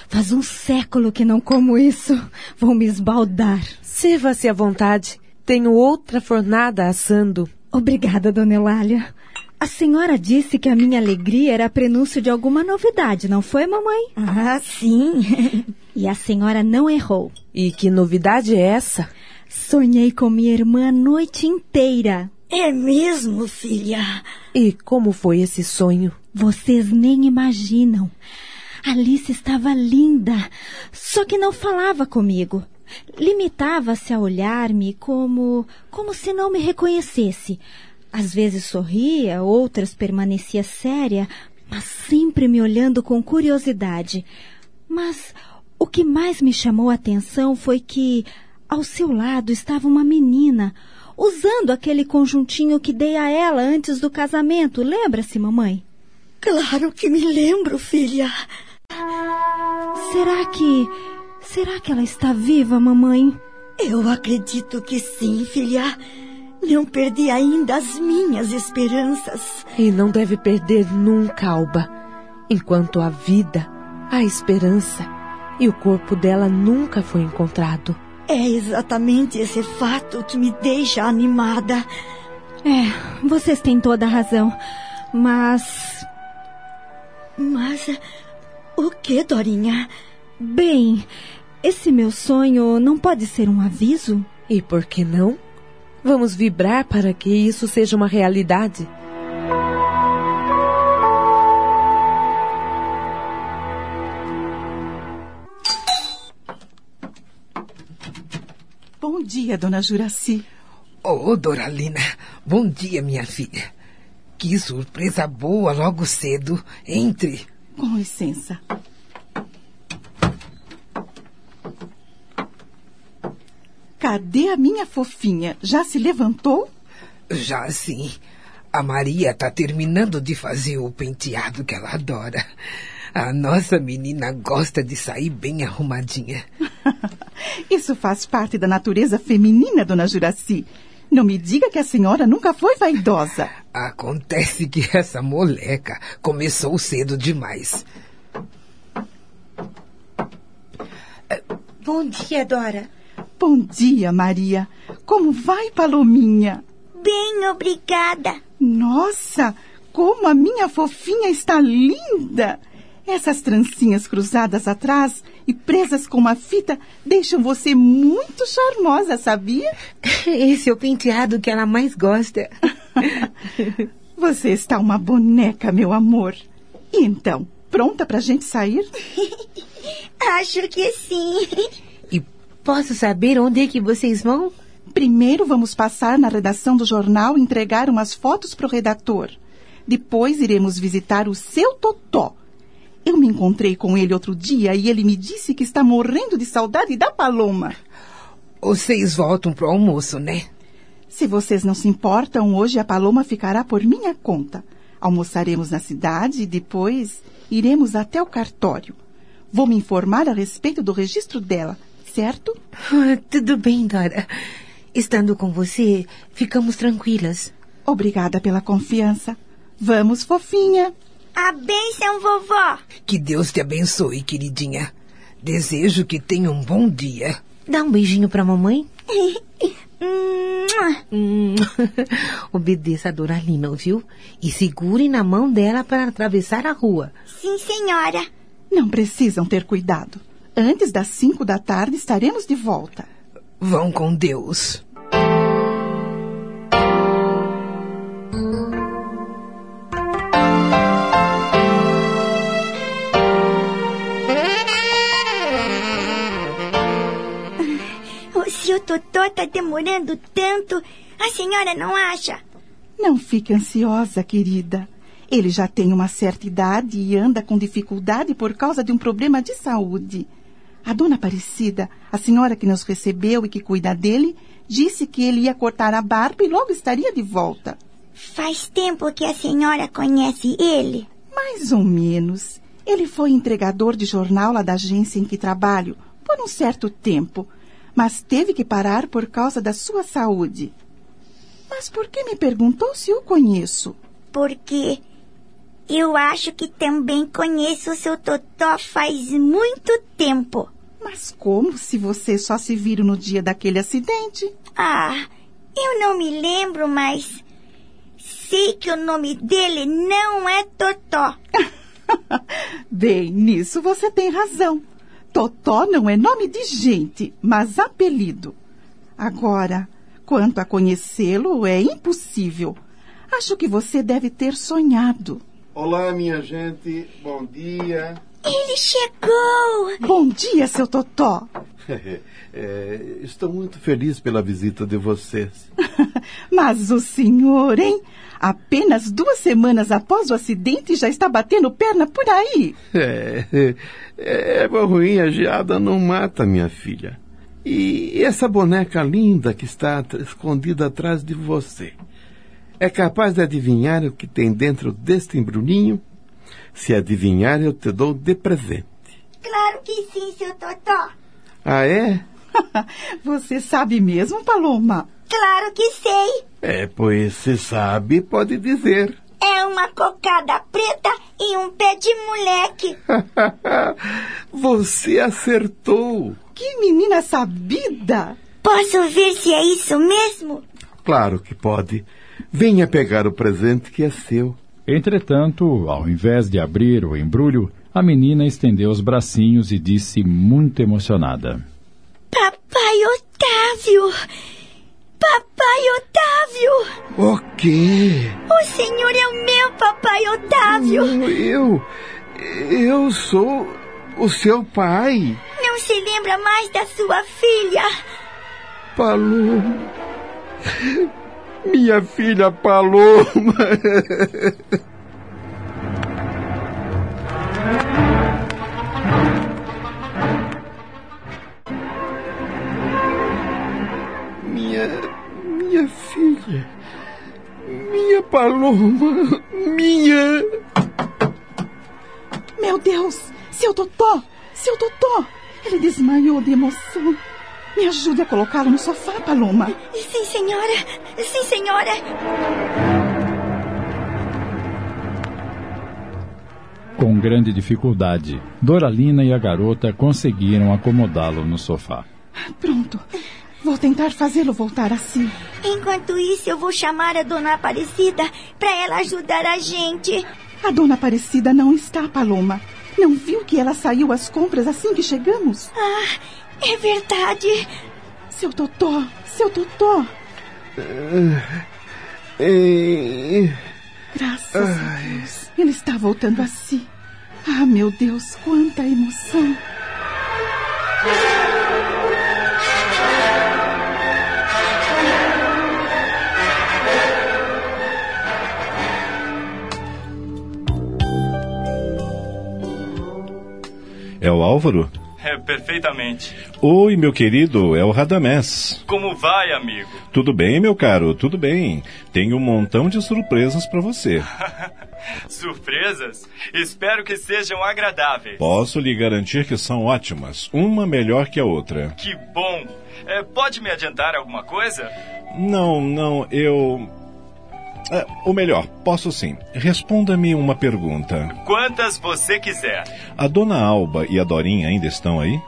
Faz um século que não como isso. Vou me esbaldar. Sirva-se à vontade. Tenho outra fornada assando. Obrigada, dona Eulália. A senhora disse que a minha alegria era prenúncio de alguma novidade, não foi, mamãe? Ah, sim. e a senhora não errou. E que novidade é essa? Sonhei com minha irmã a noite inteira. É mesmo, filha? E como foi esse sonho? Vocês nem imaginam. Alice estava linda, só que não falava comigo. Limitava-se a olhar-me como como se não me reconhecesse. Às vezes sorria, outras permanecia séria, mas sempre me olhando com curiosidade. Mas o que mais me chamou a atenção foi que ao seu lado estava uma menina, usando aquele conjuntinho que dei a ela antes do casamento. Lembra-se, mamãe? Claro que me lembro, filha. Será que. Será que ela está viva, mamãe? Eu acredito que sim, filha. Não perdi ainda as minhas esperanças. E não deve perder nunca, Alba. Enquanto há vida, há esperança. E o corpo dela nunca foi encontrado. É exatamente esse fato que me deixa animada. É, vocês têm toda a razão. Mas. Mas. O que, Dorinha? Bem, esse meu sonho não pode ser um aviso? E por que não? Vamos vibrar para que isso seja uma realidade. Bom dia, dona Juraci. Oh, Doralina, bom dia, minha filha. Que surpresa boa logo cedo. Entre. Com licença. Cadê a minha fofinha? Já se levantou? Já sim. A Maria está terminando de fazer o penteado que ela adora. A nossa menina gosta de sair bem arrumadinha. Isso faz parte da natureza feminina, dona Juraci. Não me diga que a senhora nunca foi vaidosa. Acontece que essa moleca começou cedo demais. Bom dia, Dora. Bom dia, Maria. Como vai, Palominha? Bem, obrigada. Nossa, como a minha fofinha está linda! Essas trancinhas cruzadas atrás e presas com uma fita deixam você muito charmosa, sabia? Esse é o penteado que ela mais gosta. você está uma boneca, meu amor. E então, pronta pra gente sair? Acho que sim. E posso saber onde é que vocês vão? Primeiro vamos passar na redação do jornal e entregar umas fotos pro redator. Depois iremos visitar o seu Totó. Eu me encontrei com ele outro dia e ele me disse que está morrendo de saudade da Paloma. Vocês voltam pro almoço, né? Se vocês não se importam, hoje a Paloma ficará por minha conta. Almoçaremos na cidade e depois iremos até o cartório. Vou me informar a respeito do registro dela, certo? Ah, tudo bem, Dora. Estando com você, ficamos tranquilas. Obrigada pela confiança. Vamos, fofinha. A bênção, vovó. Que Deus te abençoe, queridinha. Desejo que tenha um bom dia. Dá um beijinho pra mamãe. hum. Obedeça a Doralina, ouviu? E segure na mão dela para atravessar a rua. Sim, senhora. Não precisam ter cuidado. Antes das cinco da tarde estaremos de volta. Vão com Deus. O Totó está demorando tanto. A senhora não acha? Não fique ansiosa, querida. Ele já tem uma certa idade e anda com dificuldade por causa de um problema de saúde. A dona Aparecida, a senhora que nos recebeu e que cuida dele, disse que ele ia cortar a barba e logo estaria de volta. Faz tempo que a senhora conhece ele? Mais ou menos. Ele foi entregador de jornal lá da agência em que trabalho por um certo tempo, mas teve que parar por causa da sua saúde. Mas por que me perguntou se o conheço? Porque eu acho que também conheço o seu Totó faz muito tempo. Mas como se vocês só se viram no dia daquele acidente? Ah, eu não me lembro, mas sei que o nome dele não é Totó. Bem, nisso você tem razão. Totó não é nome de gente, mas apelido. Agora, quanto a conhecê-lo, é impossível. Acho que você deve ter sonhado. Olá, minha gente. Bom dia. Ele chegou! Bom dia, seu Totó. é, estou muito feliz pela visita de vocês. Mas o senhor, hein? Apenas duas semanas após o acidente já está batendo perna por aí. É, é, é ruim, a geada não mata, minha filha. E essa boneca linda que está escondida atrás de você? É capaz de adivinhar o que tem dentro deste embrulhinho? Se adivinhar, eu te dou de presente. Claro que sim, seu Totó. Ah, é? Você sabe mesmo, Paloma? Claro que sei. É, pois se sabe, pode dizer. É uma cocada preta e um pé de moleque. Você acertou. Que menina sabida! Posso ver se é isso mesmo? Claro que pode. Venha pegar o presente que é seu. Entretanto, ao invés de abrir o embrulho, a menina estendeu os bracinhos e disse muito emocionada: Papai Otávio! Papai Otávio! O quê? O senhor é o meu papai Otávio! Eu. Eu sou o seu pai. Não se lembra mais da sua filha? Paloma. Minha filha Paloma. Minha filha. Minha Paloma. Minha. Meu Deus! Seu Totó! Seu Totó! Ele desmaiou de emoção. Me ajude a colocá-lo no sofá, Paloma. Sim, senhora. Sim, senhora. Com grande dificuldade, Doralina e a garota conseguiram acomodá-lo no sofá. Pronto. Vou tentar fazê-lo voltar a si. Enquanto isso, eu vou chamar a dona Aparecida para ela ajudar a gente. A dona Aparecida não está, Paloma. Não viu que ela saiu às compras assim que chegamos? Ah, é verdade. Seu Totó, seu Totó. Graças a Deus. Ele está voltando a si. Ah, meu Deus, quanta emoção. É o Álvaro? É, perfeitamente. Oi, meu querido, é o Radamés. Como vai, amigo? Tudo bem, meu caro, tudo bem. Tenho um montão de surpresas para você. Surpresas? Espero que sejam agradáveis. Posso lhe garantir que são ótimas, uma melhor que a outra. Que bom. É, pode me adiantar alguma coisa? Não, não, eu. É, ou melhor, posso sim. Responda-me uma pergunta. Quantas você quiser. A dona Alba e a Dorinha ainda estão aí?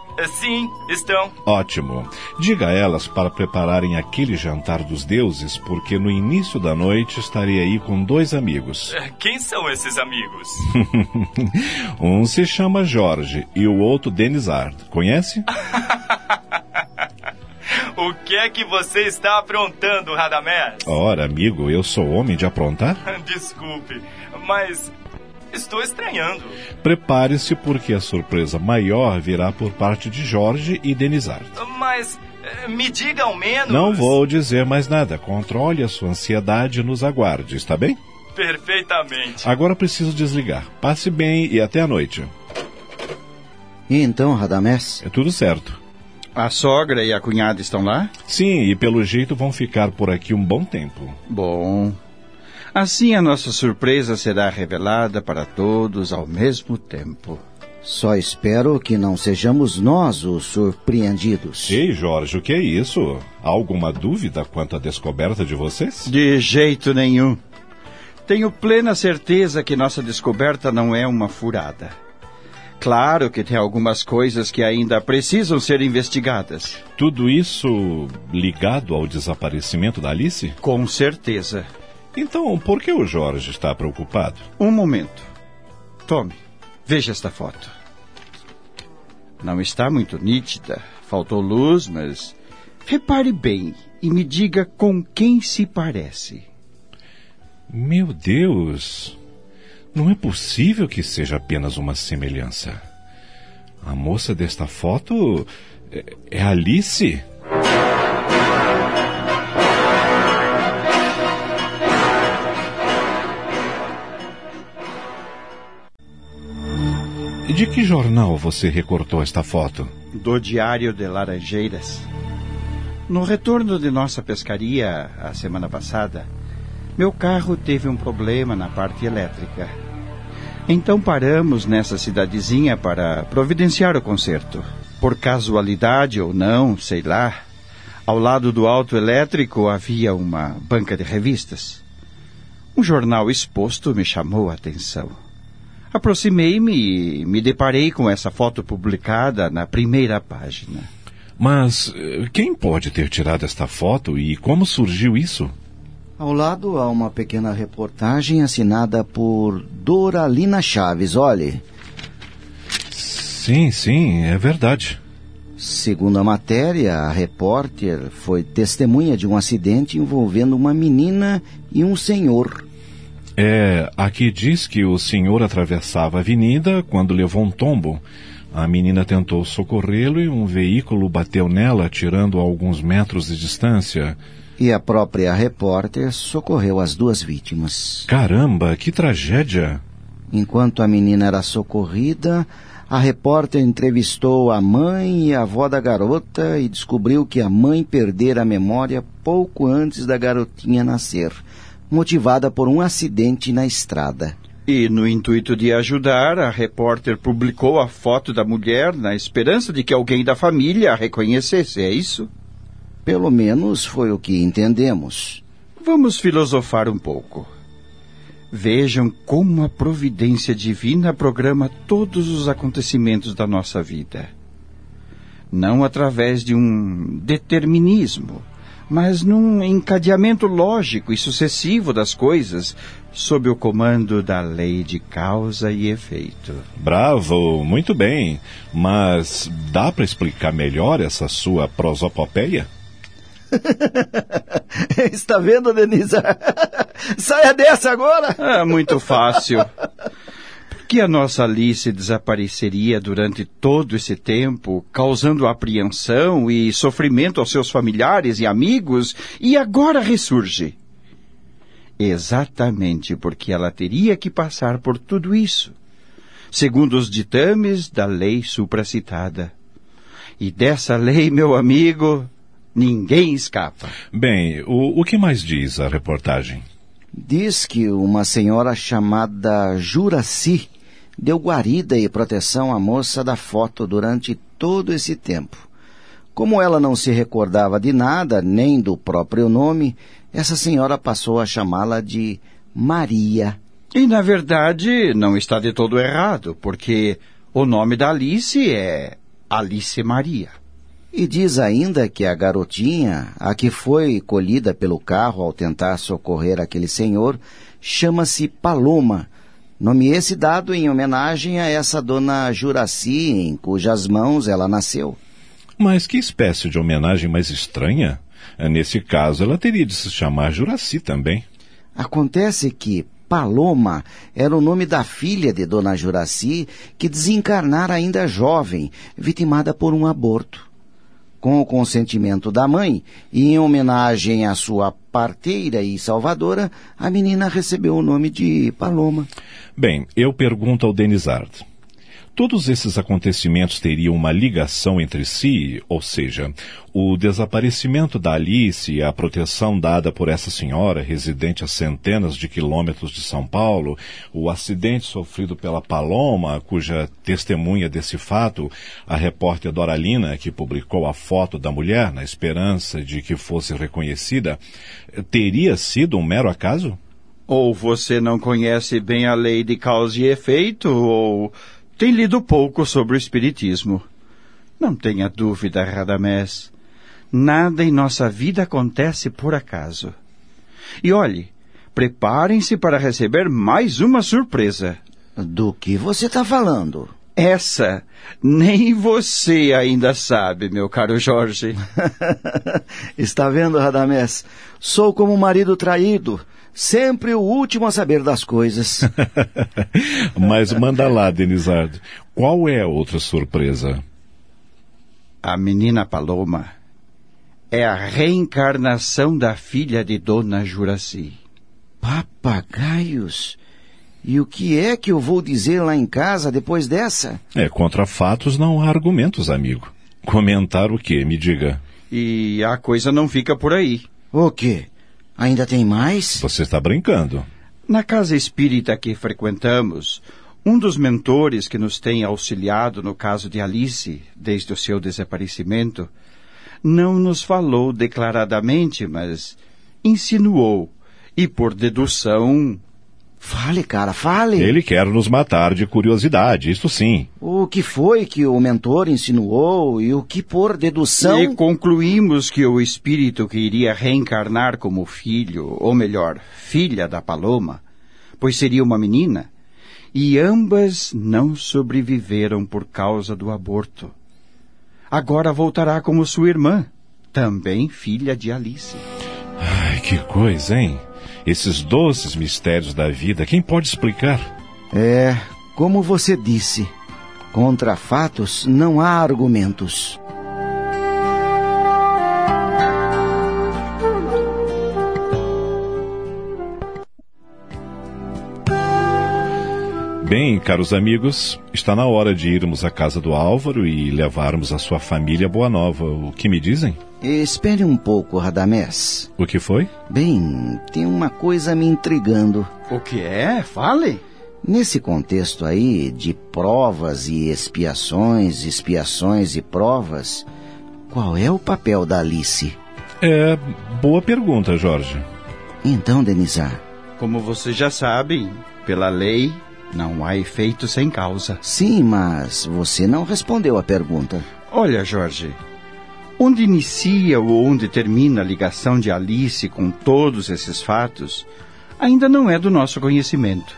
Sim, estão. Ótimo. Diga a elas para prepararem aquele jantar dos deuses, porque no início da noite estarei aí com dois amigos. É, Quem são esses amigos? um se chama Jorge e o outro Denizard. Conhece? o que é que você está aprontando, Radamés? Ora, amigo, eu sou homem de aprontar? Desculpe, mas estou estranhando. Prepare-se porque a surpresa maior virá por parte de Jorge e Denizard. Mas eh, me diga ao menos. Não vou dizer mais nada. Controle a sua ansiedade e nos aguarde, está bem? Perfeitamente. Agora preciso desligar. Passe bem e até a noite. E então, Radamés? É tudo certo. A sogra e a cunhada estão lá? Sim, e pelo jeito vão ficar por aqui um bom tempo. Bom. Assim a nossa surpresa será revelada para todos ao mesmo tempo. Só espero que não sejamos nós os surpreendidos. Ei, Jorge, o que é isso? Há alguma dúvida quanto à descoberta de vocês? De jeito nenhum. Tenho plena certeza que nossa descoberta não é uma furada. Claro que tem algumas coisas que ainda precisam ser investigadas. Tudo isso ligado ao desaparecimento da Alice? Com certeza. Então, por que o Jorge está preocupado? Um momento. Tome, veja esta foto. Não está muito nítida, faltou luz, mas repare bem e me diga com quem se parece. Meu Deus! Não é possível que seja apenas uma semelhança. A moça desta foto é, é Alice. De que jornal você recortou esta foto? Do Diário de Laranjeiras. No retorno de nossa pescaria a semana passada, meu carro teve um problema na parte elétrica. Então paramos nessa cidadezinha para providenciar o conserto. Por casualidade ou não, sei lá, ao lado do auto elétrico havia uma banca de revistas. Um jornal exposto me chamou a atenção. Aproximei-me e me deparei com essa foto publicada na primeira página. Mas eh, quem pode ter tirado esta foto e como surgiu isso? Ao lado há uma pequena reportagem assinada por Doralina Chaves. Olhe. Sim, sim, é verdade. Segundo a matéria, a repórter foi testemunha de um acidente envolvendo uma menina e um senhor. É, aqui diz que o senhor atravessava a avenida quando levou um tombo. A menina tentou socorrê-lo e um veículo bateu nela, tirando a alguns metros de distância. E a própria repórter socorreu as duas vítimas. Caramba, que tragédia! Enquanto a menina era socorrida, a repórter entrevistou a mãe e a avó da garota e descobriu que a mãe perdera a memória pouco antes da garotinha nascer, motivada por um acidente na estrada. E, no intuito de ajudar, a repórter publicou a foto da mulher na esperança de que alguém da família a reconhecesse, é isso? Pelo menos foi o que entendemos. Vamos filosofar um pouco. Vejam como a providência divina programa todos os acontecimentos da nossa vida. Não através de um determinismo, mas num encadeamento lógico e sucessivo das coisas, sob o comando da lei de causa e efeito. Bravo, muito bem. Mas dá para explicar melhor essa sua prosopopeia? Está vendo, Denise? Saia dessa agora! É muito fácil. Por que a nossa Alice desapareceria durante todo esse tempo, causando apreensão e sofrimento aos seus familiares e amigos, e agora ressurge? Exatamente porque ela teria que passar por tudo isso, segundo os ditames da lei supracitada. E dessa lei, meu amigo, ninguém escapa. Bem, o, o que mais diz a reportagem? Diz que uma senhora chamada Juraci deu guarida e proteção à moça da foto durante todo esse tempo. Como ela não se recordava de nada, nem do próprio nome, essa senhora passou a chamá-la de Maria. E, na verdade, não está de todo errado, porque o nome da Alice é Alice Maria. E diz ainda que a garotinha, a que foi colhida pelo carro ao tentar socorrer aquele senhor, chama-se Paloma, nome esse dado em homenagem a essa dona Juraci, em cujas mãos ela nasceu. Mas que espécie de homenagem mais estranha? Nesse caso, ela teria de se chamar Juraci também. Acontece que Paloma era o nome da filha de Dona Juraci, que desencarnara ainda jovem, vitimada por um aborto. Com o consentimento da mãe e em homenagem à sua parteira e salvadora, a menina recebeu o nome de Paloma. Bem, eu pergunto ao Denizard. Todos esses acontecimentos teriam uma ligação entre si, ou seja, o desaparecimento da Alice e a proteção dada por essa senhora, residente a centenas de quilômetros de São Paulo, o acidente sofrido pela Paloma, cuja testemunha desse fato, a repórter Doralina, que publicou a foto da mulher na esperança de que fosse reconhecida, teria sido um mero acaso? Ou você não conhece bem a lei de causa e efeito, ou tem lido pouco sobre o Espiritismo. Não tenha dúvida, Radamés. Nada em nossa vida acontece por acaso. E olhe, preparem-se para receber mais uma surpresa. Do que você está falando? Essa nem você ainda sabe, meu caro Jorge. Está vendo, Radamés? Sou como um marido traído sempre o último a saber das coisas. Mas manda lá, Denizardo. Qual é a outra surpresa? A menina Paloma é a reencarnação da filha de Dona Juraci. Papagaios? E o que é que eu vou dizer lá em casa depois dessa? É, contra fatos não há argumentos, amigo. Comentar o quê? Me diga. E a coisa não fica por aí. O quê? Ainda tem mais? Você está brincando. Na casa espírita que frequentamos, um dos mentores que nos tem auxiliado no caso de Alice, desde o seu desaparecimento, não nos falou declaradamente, mas insinuou, e por dedução, Fale, cara, fale. Ele quer nos matar de curiosidade, isso sim. O que foi que o mentor insinuou e o que por dedução. E concluímos que o espírito que iria reencarnar como filho, ou melhor, filha da Paloma, pois seria uma menina, e ambas não sobreviveram por causa do aborto. Agora voltará como sua irmã, também filha de Alice. Ai, que coisa, hein? Esses doces mistérios da vida, quem pode explicar? É, como você disse, contra fatos não há argumentos. Bem, caros amigos, está na hora de irmos à casa do Álvaro e levarmos a sua família boa nova. O que me dizem? Espere um pouco, Radamés. O que foi? Bem, tem uma coisa me intrigando. O que é? Fale. Nesse contexto aí de provas e expiações, expiações e provas, qual é o papel da Alice? É boa pergunta, Jorge. Então, Denizar. Como você já sabe, pela lei, não há efeito sem causa. Sim, mas você não respondeu a pergunta. Olha, Jorge, onde inicia ou onde termina a ligação de Alice com todos esses fatos ainda não é do nosso conhecimento.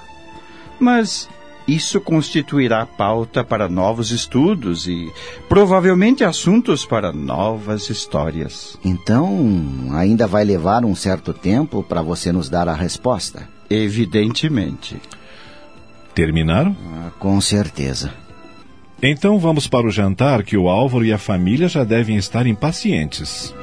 Mas isso constituirá pauta para novos estudos e provavelmente assuntos para novas histórias. Então, ainda vai levar um certo tempo para você nos dar a resposta? Evidentemente. Terminaram? Ah, com certeza. Então vamos para o jantar que o Álvaro e a família já devem estar impacientes.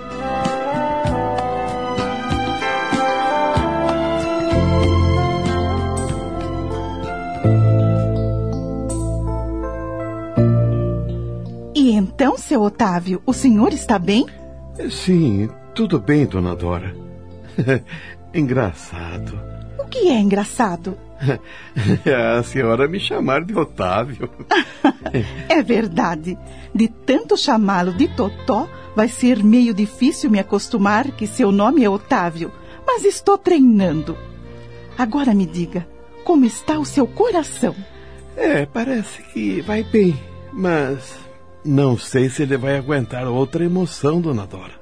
E então, seu Otávio, o senhor está bem? Sim, tudo bem, dona Dora. Engraçado. O que é engraçado? a senhora me chamar de Otávio. é verdade. De tanto chamá-lo de Totó, vai ser meio difícil me acostumar que seu nome é Otávio. Mas estou treinando. Agora me diga, como está o seu coração? É, parece que vai bem, mas não sei se ele vai aguentar outra emoção, dona Dora.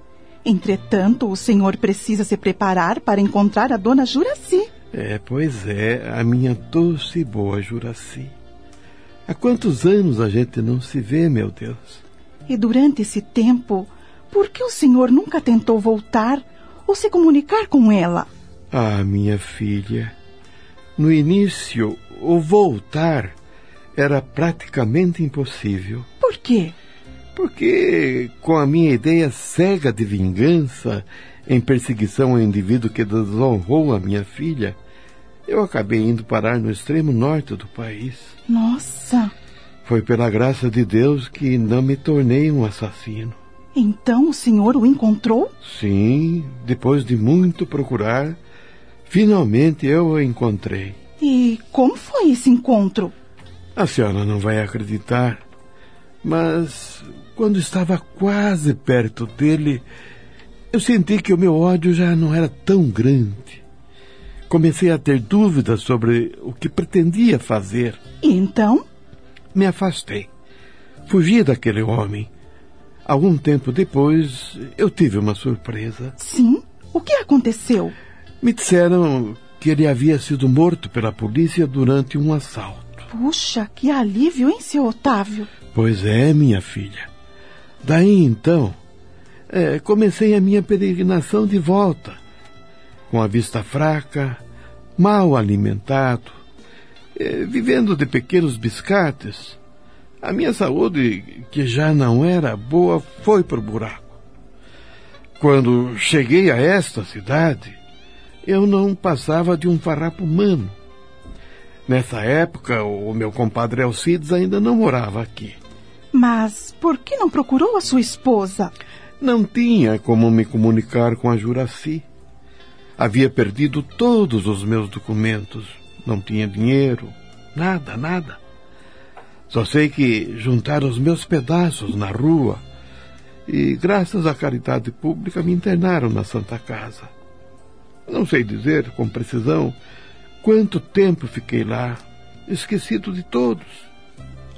Entretanto, o senhor precisa se preparar para encontrar a dona Juraci. É, pois é, a minha doce e boa Juraci. Há quantos anos a gente não se vê, meu Deus? E durante esse tempo, por que o senhor nunca tentou voltar ou se comunicar com ela? Ah, minha filha, no início, o voltar era praticamente impossível. Por quê? Porque, com a minha ideia cega de vingança em perseguição ao indivíduo que desonrou a minha filha, eu acabei indo parar no extremo norte do país. Nossa! Foi pela graça de Deus que não me tornei um assassino. Então o senhor o encontrou? Sim, depois de muito procurar, finalmente eu o encontrei. E como foi esse encontro? A senhora não vai acreditar, mas quando estava quase perto dele, eu senti que o meu ódio já não era tão grande. Comecei a ter dúvidas sobre o que pretendia fazer. E então? Me afastei. Fugi daquele homem. Algum tempo depois, eu tive uma surpresa. Sim? O que aconteceu? Me disseram que ele havia sido morto pela polícia durante um assalto. Puxa, que alívio, hein, seu Otávio? Pois é, minha filha. Daí então, é, comecei a minha peregrinação de volta. Com a vista fraca, mal alimentado, é, vivendo de pequenos biscates. A minha saúde, que já não era boa, foi para o buraco. Quando cheguei a esta cidade, eu não passava de um farrapo humano. Nessa época, o meu compadre Alcides ainda não morava aqui. Mas por que não procurou a sua esposa? Não tinha como me comunicar com a Juraci. Havia perdido todos os meus documentos. Não tinha dinheiro, nada, nada. Só sei que juntaram os meus pedaços na rua e, graças à caridade pública, me internaram na Santa Casa. Não sei dizer com precisão Quanto tempo fiquei lá, esquecido de todos.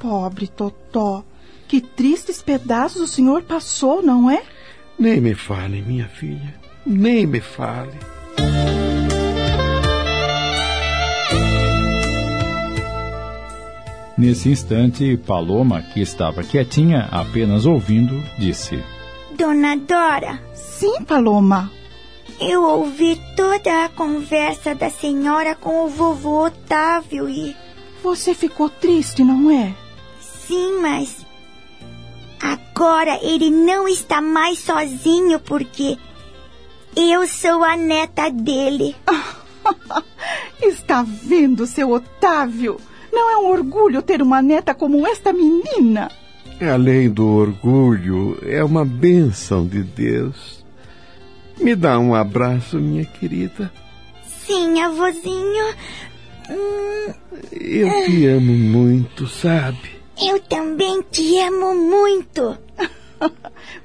Pobre Totó. Que tristes pedaços o senhor passou, não é? Nem me fale, minha filha. Nem me fale. Nesse instante, Paloma, que estava quietinha, apenas ouvindo, disse: Dona Dora. Sim, Paloma. Eu ouvi toda a conversa da senhora com o vovô Otávio e. Você ficou triste, não é? Sim, mas. Agora ele não está mais sozinho porque. Eu sou a neta dele. está vendo, seu Otávio? Não é um orgulho ter uma neta como esta menina? Além do orgulho, é uma bênção de Deus. Me dá um abraço, minha querida. Sim, avôzinho. Hum... Eu te amo muito, sabe? Eu também te amo muito.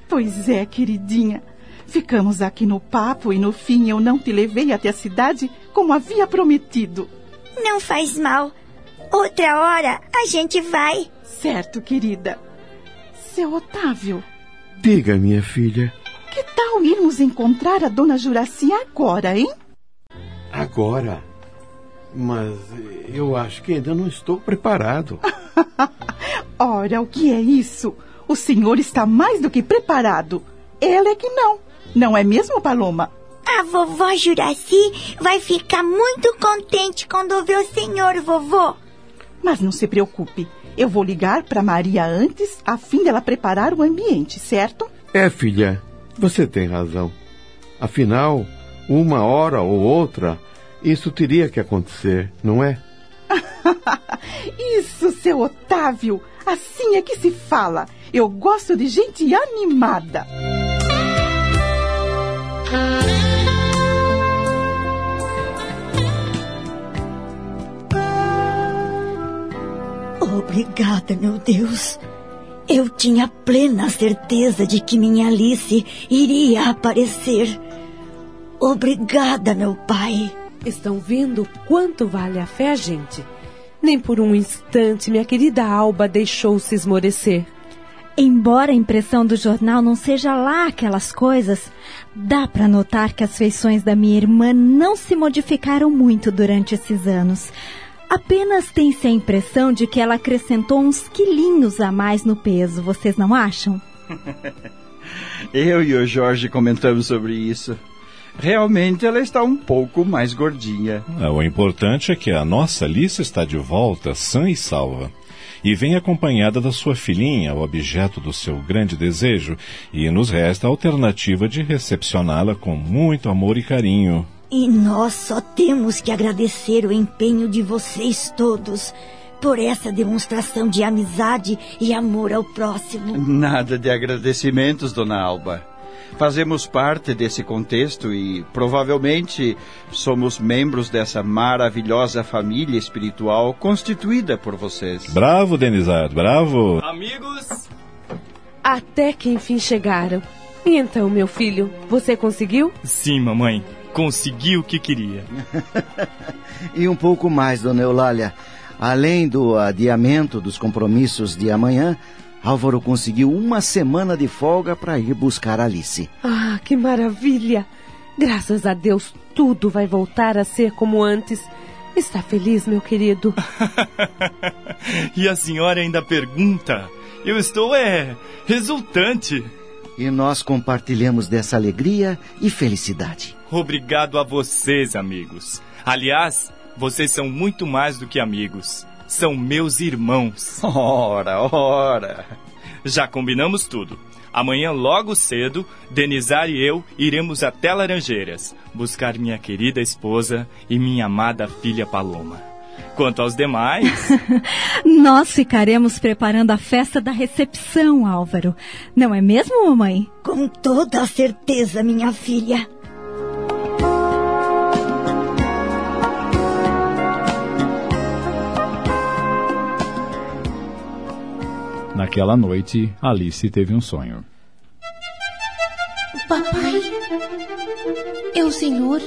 pois é, queridinha. Ficamos aqui no papo e no fim eu não te levei até a cidade como havia prometido. Não faz mal. Outra hora a gente vai. Certo, querida. Seu Otávio. Diga, minha filha. Que tal irmos encontrar a dona Juraci agora, hein? Agora? Mas eu acho que ainda não estou preparado. Ora, o que é isso? O senhor está mais do que preparado. Ela é que não. Não é mesmo, Paloma? A vovó Juraci vai ficar muito contente quando ver o senhor, vovô. Mas não se preocupe. Eu vou ligar para Maria antes, a fim dela preparar o ambiente, certo? É, filha. Você tem razão. Afinal, uma hora ou outra, isso teria que acontecer, não é? isso, seu Otávio. Assim é que se fala. Eu gosto de gente animada. Obrigada, meu Deus. Eu tinha plena certeza de que minha Alice iria aparecer. Obrigada, meu pai. Estão vendo quanto vale a fé, gente? Nem por um instante minha querida Alba deixou-se esmorecer. Embora a impressão do jornal não seja lá aquelas coisas, dá para notar que as feições da minha irmã não se modificaram muito durante esses anos. Apenas tem-se a impressão de que ela acrescentou uns quilinhos a mais no peso, vocês não acham? Eu e o Jorge comentamos sobre isso. Realmente ela está um pouco mais gordinha. É, o importante é que a nossa Alice está de volta, sã e salva. E vem acompanhada da sua filhinha, o objeto do seu grande desejo, e nos resta a alternativa de recepcioná-la com muito amor e carinho. E nós só temos que agradecer o empenho de vocês todos por essa demonstração de amizade e amor ao próximo. Nada de agradecimentos, dona Alba. Fazemos parte desse contexto e provavelmente somos membros dessa maravilhosa família espiritual constituída por vocês. Bravo, Denizado, bravo! Amigos! Até que enfim chegaram. E então, meu filho, você conseguiu? Sim, mamãe consegui o que queria. e um pouco mais, dona Eulália. Além do adiamento dos compromissos de amanhã, Álvaro conseguiu uma semana de folga para ir buscar Alice. Ah, que maravilha! Graças a Deus, tudo vai voltar a ser como antes. Está feliz, meu querido? e a senhora ainda pergunta? Eu estou, é, resultante. E nós compartilhamos dessa alegria e felicidade. Obrigado a vocês, amigos. Aliás, vocês são muito mais do que amigos. São meus irmãos. Ora, ora. Já combinamos tudo. Amanhã, logo cedo, Denizar e eu iremos até Laranjeiras buscar minha querida esposa e minha amada filha Paloma. Quanto aos demais. Nós ficaremos preparando a festa da recepção, Álvaro. Não é mesmo, mamãe? Com toda a certeza, minha filha. Naquela noite, Alice teve um sonho. Papai, é o senhor?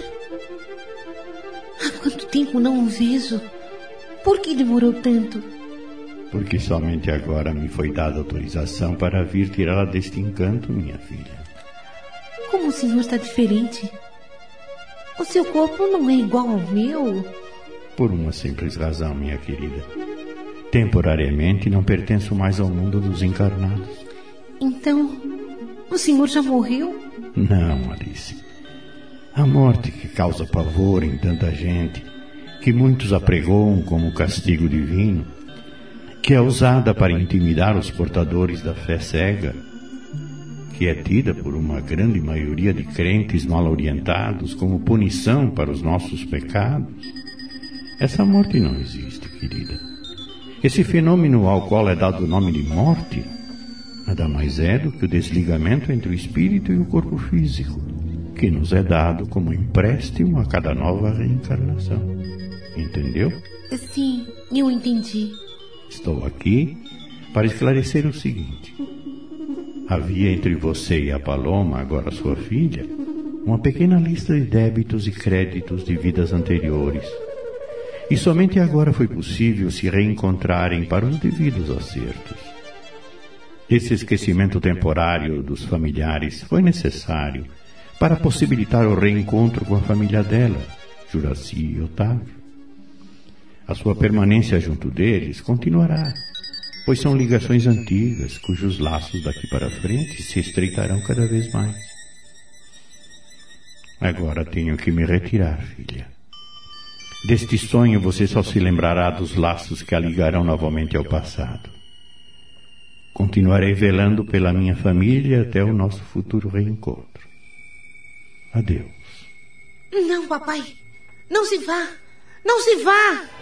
quanto tempo não o vejo? Por que demorou tanto? Porque somente agora me foi dada autorização para vir tirá-la deste encanto, minha filha. Como o senhor está diferente? O seu corpo não é igual ao meu? Por uma simples razão, minha querida. Temporariamente não pertenço mais ao mundo dos encarnados. Então, o senhor já morreu? Não, Alice. A morte que causa pavor em tanta gente, que muitos apregoam como castigo divino, que é usada para intimidar os portadores da fé cega, que é tida por uma grande maioria de crentes mal orientados como punição para os nossos pecados. Essa morte não existe, querida. Esse fenômeno ao qual é dado o nome de morte nada mais é do que o desligamento entre o espírito e o corpo físico, que nos é dado como empréstimo a cada nova reencarnação. Entendeu? Sim, eu entendi. Estou aqui para esclarecer o seguinte. Havia entre você e a Paloma, agora sua filha, uma pequena lista de débitos e créditos de vidas anteriores. E somente agora foi possível se reencontrarem para os devidos acertos. Esse esquecimento temporário dos familiares foi necessário para possibilitar o reencontro com a família dela, Juraci e Otávio. A sua permanência junto deles continuará, pois são ligações antigas cujos laços daqui para frente se estreitarão cada vez mais. Agora tenho que me retirar, filha. Deste sonho você só se lembrará dos laços que a ligarão novamente ao passado. Continuarei velando pela minha família até o nosso futuro reencontro. Adeus. Não, papai. Não se vá. Não se vá.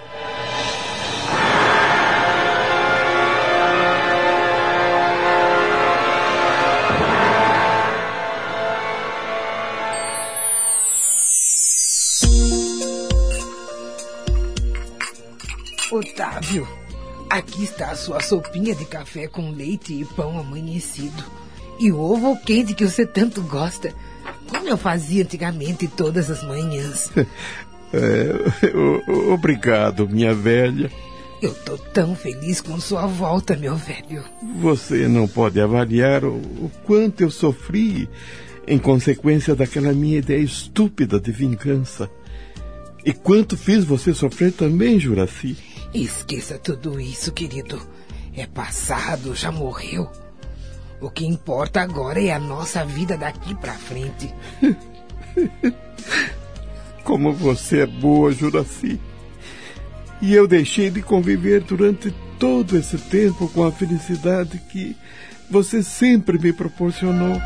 Otávio, aqui está a sua sopinha de café com leite e pão amanhecido. E o ovo quente que você tanto gosta. Como eu fazia antigamente todas as manhãs. É, obrigado, minha velha. Eu tô tão feliz com sua volta, meu velho. Você não pode avaliar o, o quanto eu sofri em consequência daquela minha ideia estúpida de vingança. E quanto fiz você sofrer também, Juraci. Esqueça tudo isso, querido. É passado, já morreu. O que importa agora é a nossa vida daqui pra frente. Como você é boa, Juraci. E eu deixei de conviver durante todo esse tempo com a felicidade que você sempre me proporcionou.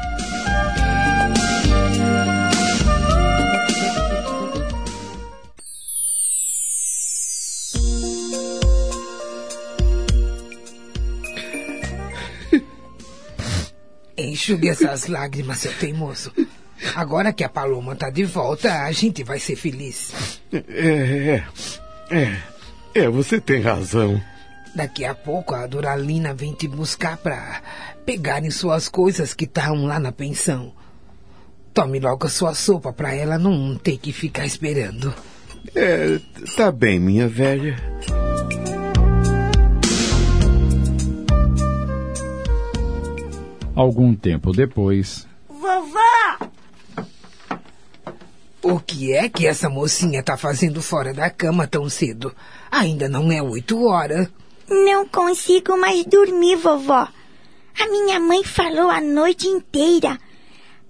Enxugue essas lágrimas, seu teimoso. Agora que a Paloma tá de volta, a gente vai ser feliz. É, é, é, é, você tem razão. Daqui a pouco a Doralina vem te buscar pra pegarem suas coisas que estão lá na pensão. Tome logo a sua sopa pra ela não ter que ficar esperando. É, tá bem, minha velha. Algum tempo depois, Vovó! O que é que essa mocinha tá fazendo fora da cama tão cedo? Ainda não é oito horas. Não consigo mais dormir, vovó. A minha mãe falou a noite inteira.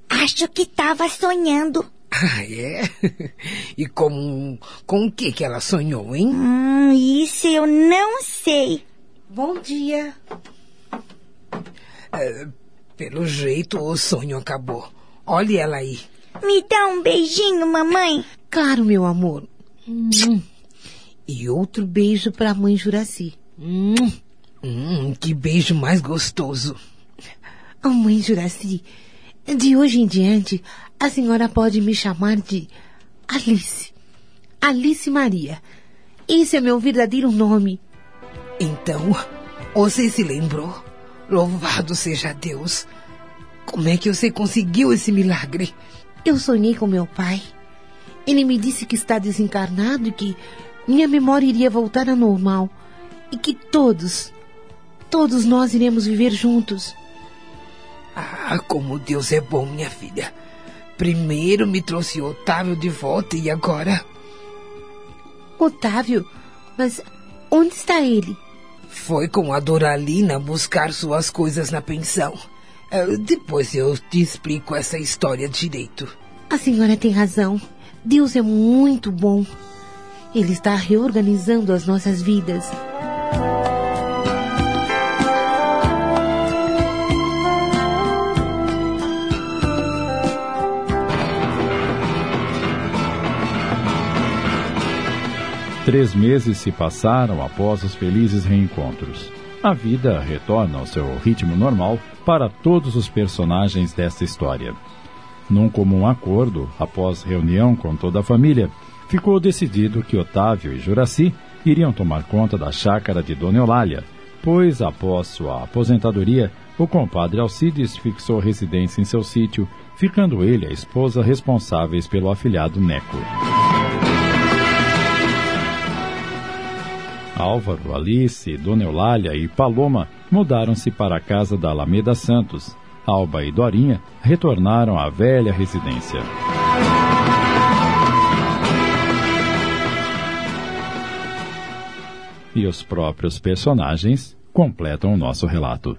Acho que estava sonhando. Ah, é? E com, com o que que ela sonhou, hein? Hum, isso eu não sei. Bom dia. É, pelo jeito, o sonho acabou. Olhe ela aí. Me dá um beijinho, mamãe. Claro, meu amor. Hum. E outro beijo para a mãe Juraci. Hum, hum, que beijo mais gostoso. Oh, mãe Juraci, de hoje em diante, a senhora pode me chamar de Alice. Alice Maria. Esse é meu verdadeiro nome. Então, você se lembrou? Louvado seja Deus. Como é que você conseguiu esse milagre? Eu sonhei com meu pai. Ele me disse que está desencarnado e que minha memória iria voltar ao normal. E que todos, todos nós iremos viver juntos. Ah, como Deus é bom, minha filha. Primeiro me trouxe Otávio de volta e agora. Otávio? Mas onde está ele? Foi com a Doralina buscar suas coisas na pensão. Uh, depois eu te explico essa história direito. A senhora tem razão. Deus é muito bom. Ele está reorganizando as nossas vidas. Três meses se passaram após os felizes reencontros. A vida retorna ao seu ritmo normal para todos os personagens desta história. Num comum acordo, após reunião com toda a família, ficou decidido que Otávio e Juraci iriam tomar conta da chácara de Dona Eulália, pois, após sua aposentadoria, o compadre Alcides fixou residência em seu sítio, ficando ele a esposa responsáveis pelo afilhado Neco. Álvaro, Alice, Dona Eulália e Paloma mudaram-se para a casa da Alameda Santos. Alba e Dorinha retornaram à velha residência. E os próprios personagens completam o nosso relato.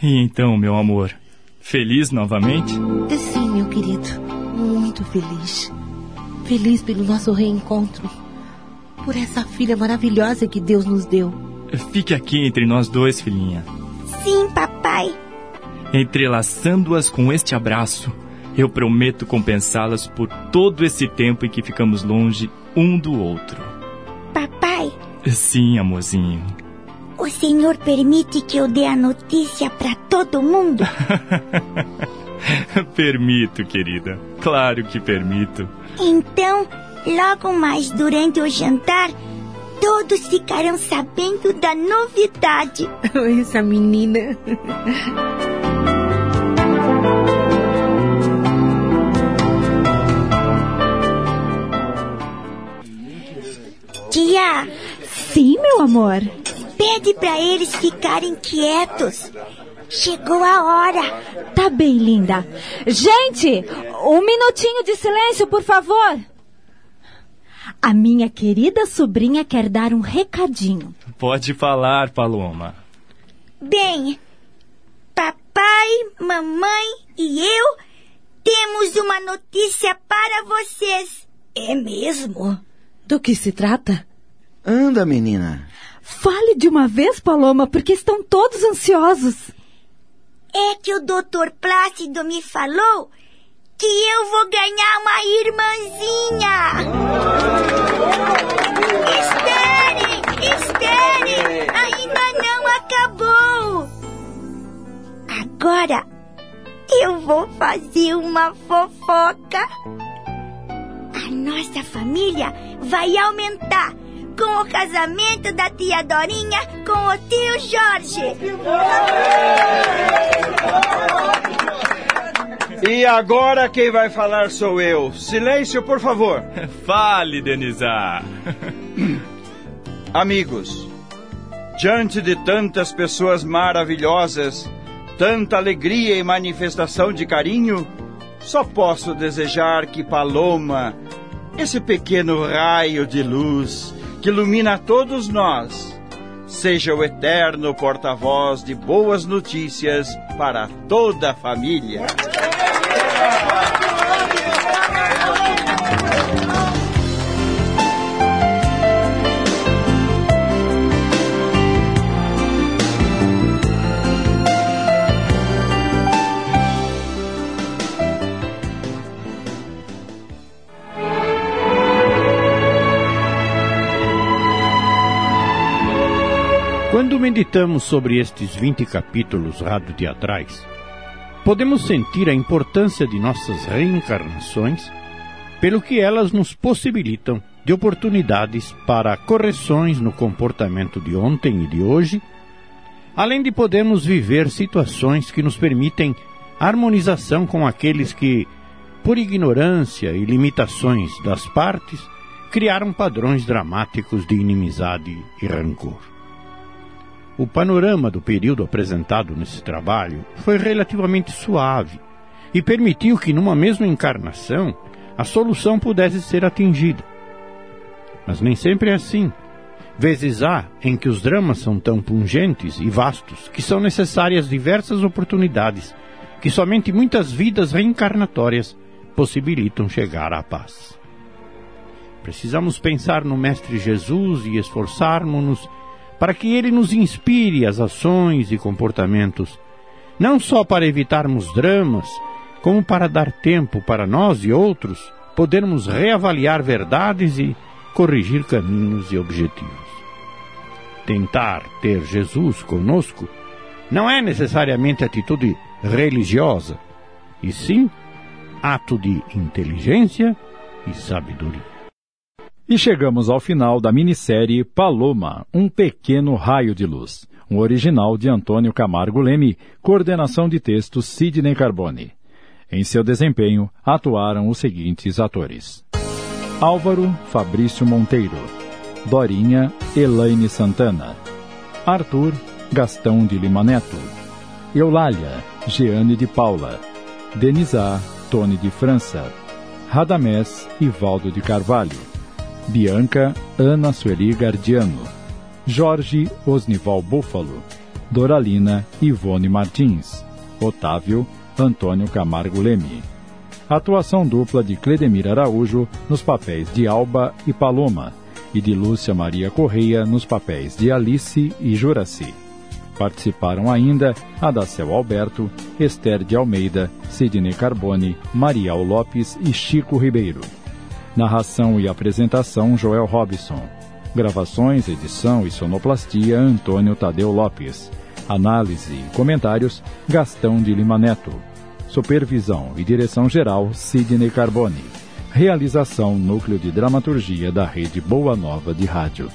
E então, meu amor, feliz novamente? Sim, meu querido, muito feliz. Feliz pelo nosso reencontro por essa filha maravilhosa que Deus nos deu. Fique aqui entre nós dois, filhinha. Sim, papai. Entrelaçando-as com este abraço, eu prometo compensá-las por todo esse tempo em que ficamos longe um do outro. Papai? Sim, amorzinho. O senhor permite que eu dê a notícia para todo mundo? permito, querida. Claro que permito. Então, Logo mais durante o jantar, todos ficarão sabendo da novidade. Essa menina. Tia! Sim, meu amor. Pede para eles ficarem quietos. Chegou a hora. Tá bem, linda. Gente, um minutinho de silêncio, por favor. A minha querida sobrinha quer dar um recadinho. Pode falar, Paloma. Bem, papai, mamãe e eu temos uma notícia para vocês. É mesmo? Do que se trata? Anda, menina. Fale de uma vez, Paloma, porque estão todos ansiosos. É que o doutor Plácido me falou que eu vou ganhar uma irmãzinha. Esperem, esperem, ainda não acabou. Agora eu vou fazer uma fofoca. A nossa família vai aumentar com o casamento da tia Dorinha com o tio Jorge. E agora quem vai falar sou eu. Silêncio, por favor. Fale, Denizar. Amigos, diante de tantas pessoas maravilhosas, tanta alegria e manifestação de carinho, só posso desejar que Paloma, esse pequeno raio de luz que ilumina todos nós, seja o eterno porta-voz de boas notícias para toda a família. Quando meditamos sobre estes 20 capítulos radioteatrais, podemos sentir a importância de nossas reencarnações, pelo que elas nos possibilitam de oportunidades para correções no comportamento de ontem e de hoje, além de podermos viver situações que nos permitem harmonização com aqueles que por ignorância e limitações das partes, criaram padrões dramáticos de inimizade e rancor. O panorama do período apresentado nesse trabalho foi relativamente suave e permitiu que, numa mesma encarnação, a solução pudesse ser atingida. Mas nem sempre é assim. Vezes há em que os dramas são tão pungentes e vastos que são necessárias diversas oportunidades que somente muitas vidas reencarnatórias possibilitam chegar à paz. Precisamos pensar no Mestre Jesus e esforçarmos-nos para que ele nos inspire as ações e comportamentos, não só para evitarmos dramas, como para dar tempo para nós e outros podermos reavaliar verdades e corrigir caminhos e objetivos. Tentar ter Jesus conosco não é necessariamente atitude religiosa, e sim ato de inteligência e sabedoria. E chegamos ao final da minissérie Paloma, um pequeno raio de luz, um original de Antônio Camargo Leme, coordenação de textos Sidney Carbone. Em seu desempenho, atuaram os seguintes atores: Álvaro Fabrício Monteiro, Dorinha Elaine Santana, Arthur Gastão de Lima Neto, Eulália Jeane de Paula, Denizar Tony de França, Radamés Ivaldo de Carvalho, Bianca Ana Sueli Gardiano, Jorge Osnival Búfalo, Doralina Ivone Martins, Otávio Antônio Camargo Leme. Atuação dupla de Cledemir Araújo nos papéis de Alba e Paloma e de Lúcia Maria Correia nos papéis de Alice e Juraci. Participaram ainda Adacel Alberto, Esther de Almeida, Sidney Carbone, Marial Lopes e Chico Ribeiro. Narração e apresentação Joel Robson. Gravações, edição e sonoplastia Antônio Tadeu Lopes. Análise e comentários Gastão de Lima Neto. Supervisão e direção geral Sidney Carbone. Realização Núcleo de Dramaturgia da Rede Boa Nova de Rádio.